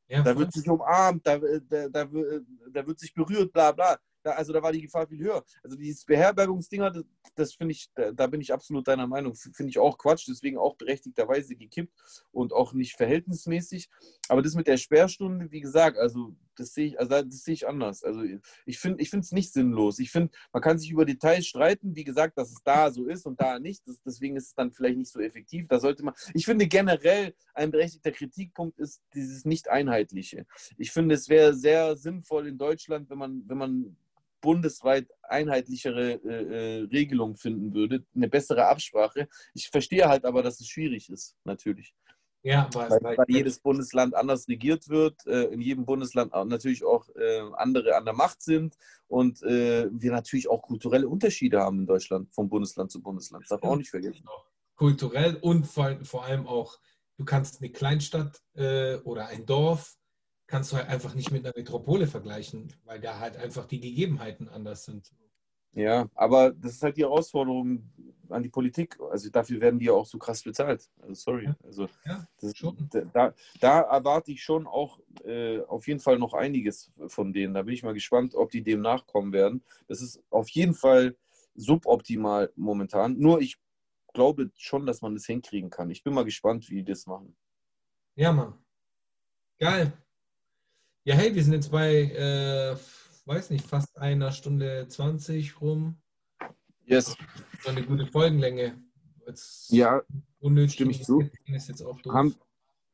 Ja, da wird sich umarmt, da, äh, da, da, äh, da wird sich berührt, bla bla. Da, also da war die Gefahr viel höher. Also dieses Beherbergungsdinger, das, das finde ich, da, da, bin ich absolut deiner Meinung. Finde ich auch Quatsch, deswegen auch berechtigterweise gekippt und auch nicht verhältnismäßig. Aber das mit der Sperrstunde, wie gesagt, also das sehe ich, also das sehe ich anders. Also ich finde ich es nicht sinnlos. Ich finde, man kann sich über Details streiten, wie gesagt, dass es da so ist und da nicht. Das, deswegen ist es dann vielleicht nicht so effektiv. Da sollte man. Ich finde generell ein berechtigter Kritikpunkt ist dieses Nicht-Einheitliche. Ich finde, es wäre sehr sinnvoll in Deutschland, wenn man, wenn man bundesweit einheitlichere äh, äh, Regelung finden würde, eine bessere Absprache. Ich verstehe halt aber, dass es schwierig ist, natürlich. Ja, weil, weil, weil jedes Bundesland anders regiert wird, äh, in jedem Bundesland natürlich auch äh, andere an der Macht sind und äh, wir natürlich auch kulturelle Unterschiede haben in Deutschland von Bundesland zu Bundesland. Das darf man auch nicht vergessen. Kulturell und vor, vor allem auch, du kannst eine Kleinstadt äh, oder ein Dorf kannst du halt einfach nicht mit einer Metropole vergleichen, weil da halt einfach die Gegebenheiten anders sind. Ja, aber das ist halt die Herausforderung an die Politik. Also dafür werden die ja auch so krass bezahlt. Also sorry. Also ja, das, da, da, erwarte ich schon auch äh, auf jeden Fall noch einiges von denen. Da bin ich mal gespannt, ob die dem nachkommen werden. Das ist auf jeden Fall suboptimal momentan. Nur ich glaube schon, dass man das hinkriegen kann. Ich bin mal gespannt, wie die das machen. Ja, Mann. Geil. Ja, hey, wir sind jetzt bei, äh, weiß nicht, fast einer Stunde 20 rum. Yes. So eine gute Folgenlänge. Jetzt Ja, unnötig. stimme ich zu. Ist jetzt auch doof. haben,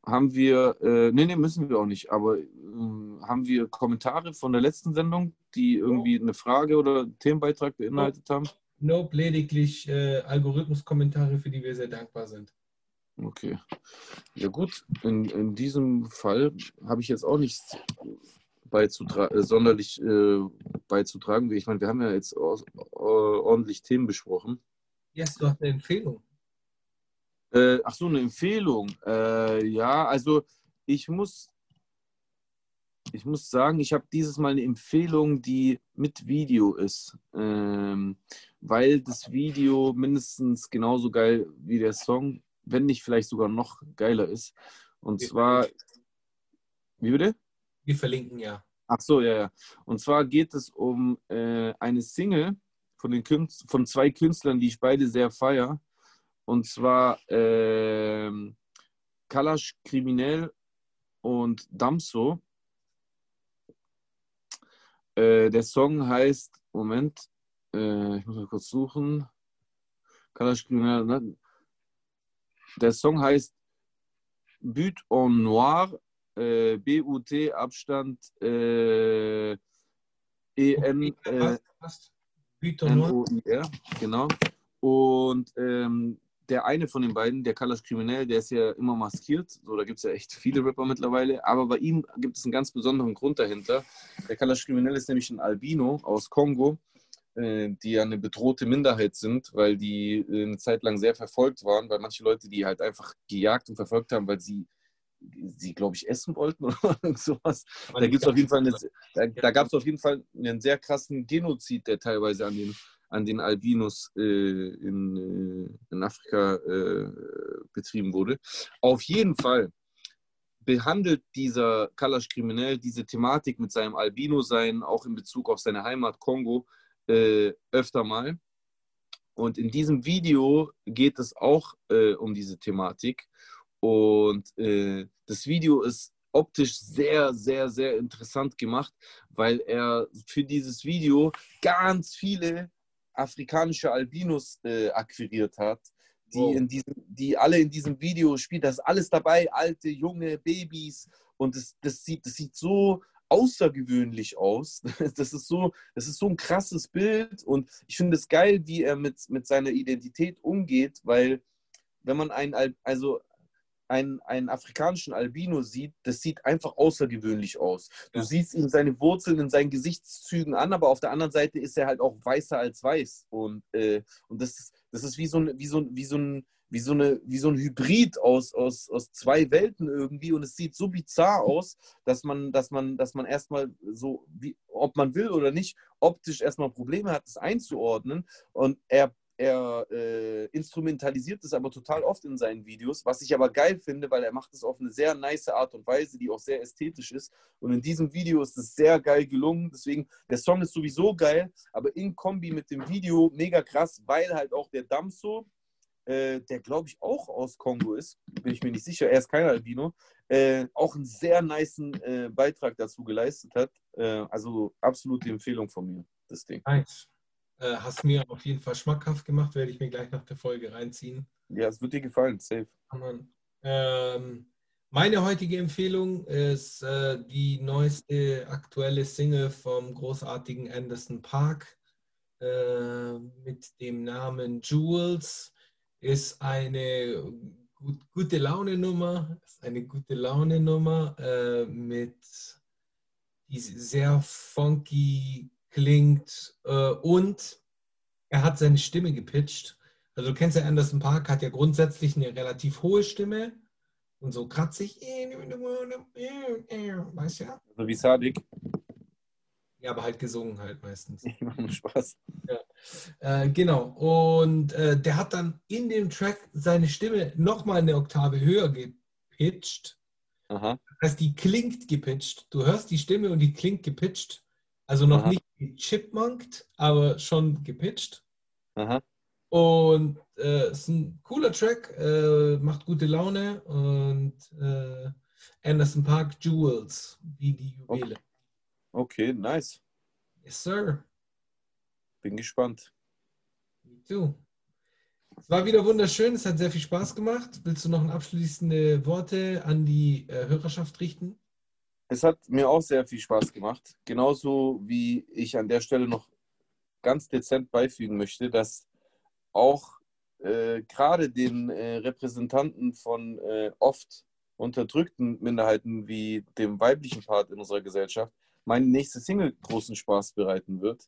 haben wir, äh, nee, nee, müssen wir auch nicht, aber ähm, haben wir Kommentare von der letzten Sendung, die irgendwie eine Frage oder einen Themenbeitrag beinhaltet haben? Nope, lediglich äh, Algorithmuskommentare, für die wir sehr dankbar sind. Okay. Ja gut, in, in diesem Fall habe ich jetzt auch nichts beizutra äh, sonderlich äh, beizutragen. Ich meine, wir haben ja jetzt ordentlich Themen besprochen. Yes, du hast eine Empfehlung. Äh, ach so, eine Empfehlung. Äh, ja, also ich muss, ich muss sagen, ich habe dieses Mal eine Empfehlung, die mit Video ist, ähm, weil das Video mindestens genauso geil wie der Song, wenn nicht vielleicht sogar noch geiler ist. Und Wir zwar, wie bitte? Wir verlinken ja. Ach so, ja, ja. Und zwar geht es um äh, eine Single von, den Künst von zwei Künstlern, die ich beide sehr feier. Und zwar ähm, Kalash Kriminell und Damso. Äh, der Song heißt, Moment, äh, ich muss mal kurz suchen. Kalash Kriminell, ne? Der Song heißt But en Noir, äh, B-U-T, Abstand, äh, E-N, äh. Büter nur. N-O-I-R, genau. Und ähm, der eine von den beiden, der Kalash Kriminell, der ist ja immer maskiert. So, da gibt es ja echt viele Rapper mittlerweile. Aber bei ihm gibt es einen ganz besonderen Grund dahinter. Der Kalash Kriminell ist nämlich ein Albino aus Kongo, äh, die ja eine bedrohte Minderheit sind, weil die äh, eine Zeit lang sehr verfolgt waren, weil manche Leute die halt einfach gejagt und verfolgt haben, weil sie sie, glaube ich, essen wollten oder sowas. Da gibt es auf jeden Fall eine, da, da gab es auf jeden Fall einen sehr krassen Genozid, der teilweise an den, an den Albinos äh, in, äh, in Afrika äh, betrieben wurde. Auf jeden Fall behandelt dieser Kalash Kriminell diese Thematik mit seinem Albino-Sein auch in Bezug auf seine Heimat Kongo äh, öfter mal. Und in diesem Video geht es auch äh, um diese Thematik. Und äh, das Video ist optisch sehr, sehr, sehr interessant gemacht, weil er für dieses Video ganz viele afrikanische Albinos äh, akquiriert hat, die, Wow. in diesem, die alle in diesem Video spielen. Da ist alles dabei, alte, junge, Babys. Und das, das, sieht, das sieht so außergewöhnlich aus. Das ist so, das ist so ein krasses Bild. Und ich finde es geil, wie er mit, mit seiner Identität umgeht, weil wenn man einen, Al- also einen, einen afrikanischen Albino sieht, das sieht einfach außergewöhnlich aus. Du Ja. siehst ihm seine Wurzeln in seinen Gesichtszügen an, aber auf der anderen Seite ist er halt auch weißer als weiß. Und, äh, und das, ist, das ist wie so ein, wie so, ein- wie so ein wie so, eine, wie so ein Hybrid aus, aus, aus zwei Welten irgendwie und es sieht so bizarr aus, dass man, dass man, dass man erstmal so, wie, ob man will oder nicht, optisch erstmal Probleme hat, das einzuordnen. Und er, er äh, instrumentalisiert es aber total oft in seinen Videos, was ich aber geil finde, weil er macht es auf eine sehr nice Art und Weise, die auch sehr ästhetisch ist. Und in diesem Video ist es sehr geil gelungen. Deswegen, der Song ist sowieso geil, aber in Kombi mit dem Video mega krass, weil halt auch der Damso, äh, der glaube ich auch aus Kongo ist, bin ich mir nicht sicher, er ist kein Albino, äh, auch einen sehr niceen äh, Beitrag dazu geleistet hat. Äh, also absolute Empfehlung von mir, das Ding. Nice. Äh, hast mir auf jeden Fall schmackhaft gemacht, werde ich mir gleich nach der Folge reinziehen. Ja, es wird dir gefallen, safe. Ähm, meine heutige Empfehlung ist äh, die neueste aktuelle Single vom großartigen Anderson Park mit dem Namen Jules. Ist eine gut, gute Laune-Nummer, ist eine gute Laune-Nummer äh, mit die sehr funky klingt äh, und er hat seine Stimme gepitcht. Also du kennst ja Anderson Park, hat ja grundsätzlich eine relativ hohe Stimme und so kratzig. Weißt du ja? Also wie Sadik. Ja, aber halt gesungen halt meistens. Ich mache nur Spaß. Äh, genau. Und äh, der hat dann in dem Track seine Stimme nochmal eine Oktave höher gepitcht. Aha. Das heißt, die klingt gepitcht. Du hörst die Stimme und die klingt gepitcht. Also noch Aha. nicht gechipmunkt, aber schon gepitcht. Aha. Und äh, ist ein cooler Track, äh, macht gute Laune und äh, Anderson Park Jewels, wie die Juwele. Okay, nice. Yes, sir. Bin gespannt. Me too. Es war wieder wunderschön, es hat sehr viel Spaß gemacht. Willst du noch abschließende Worte an die äh, Hörerschaft richten? Es hat mir auch sehr viel Spaß gemacht. Genauso wie ich an der Stelle noch ganz dezent beifügen möchte, dass auch äh, gerade den äh, Repräsentanten von äh, oft unterdrückten Minderheiten wie dem weiblichen Part in unserer Gesellschaft meine nächste Single großen Spaß bereiten wird.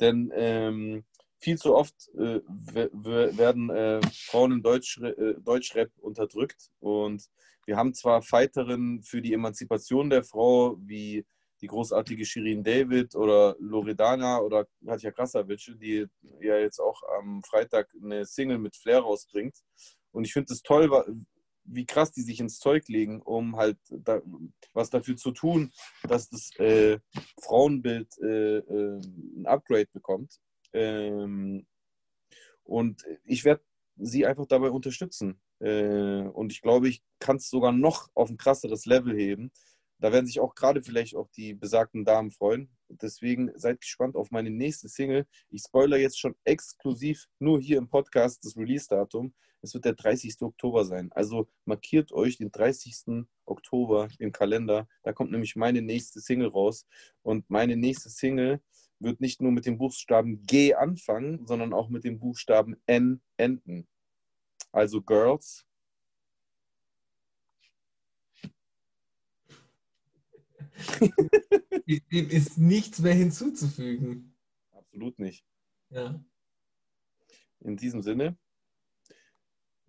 Denn ähm, viel zu oft äh, werden äh, Frauen im Deutsch, äh, Deutschrap unterdrückt. Und wir haben zwar Fighterinnen für die Emanzipation der Frau, wie die großartige Shirin David oder Loredana oder Katja Krasavic, die ja jetzt auch am Freitag eine Single mit Flair rausbringt. Und ich finde es toll, wie krass die sich ins Zeug legen, um halt da, was dafür zu tun, dass das äh, Frauenbild äh, äh, ein Upgrade bekommt. Ähm, und ich werde sie einfach dabei unterstützen. Äh, und ich glaube, ich kann es sogar noch auf ein krasseres Level heben. Da werden sich auch gerade vielleicht auch die besagten Damen freuen. Deswegen seid gespannt auf meine nächste Single. Ich spoilere jetzt schon exklusiv nur hier im Podcast das Release-Datum. Es wird der 30. Oktober sein. Also markiert euch den 30. Oktober im Kalender. Da kommt nämlich meine nächste Single raus. Und meine nächste Single wird nicht nur mit dem Buchstaben G anfangen, sondern auch mit dem Buchstaben N enden. Also Girls. Dem ist nichts mehr hinzuzufügen. Absolut nicht. Ja. In diesem Sinne,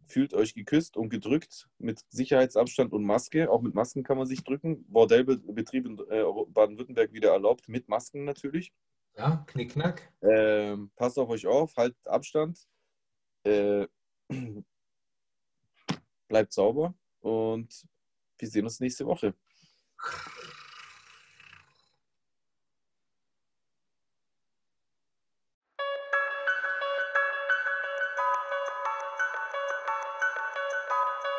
fühlt euch geküsst und gedrückt mit Sicherheitsabstand und Maske. Auch mit Masken kann man sich drücken. Bordellbetrieb in äh, Baden-Württemberg wieder erlaubt, mit Masken natürlich. Ja, knickknack. Ähm, passt auf euch auf, haltet Abstand. Äh, bleibt sauber und wir sehen uns nächste Woche.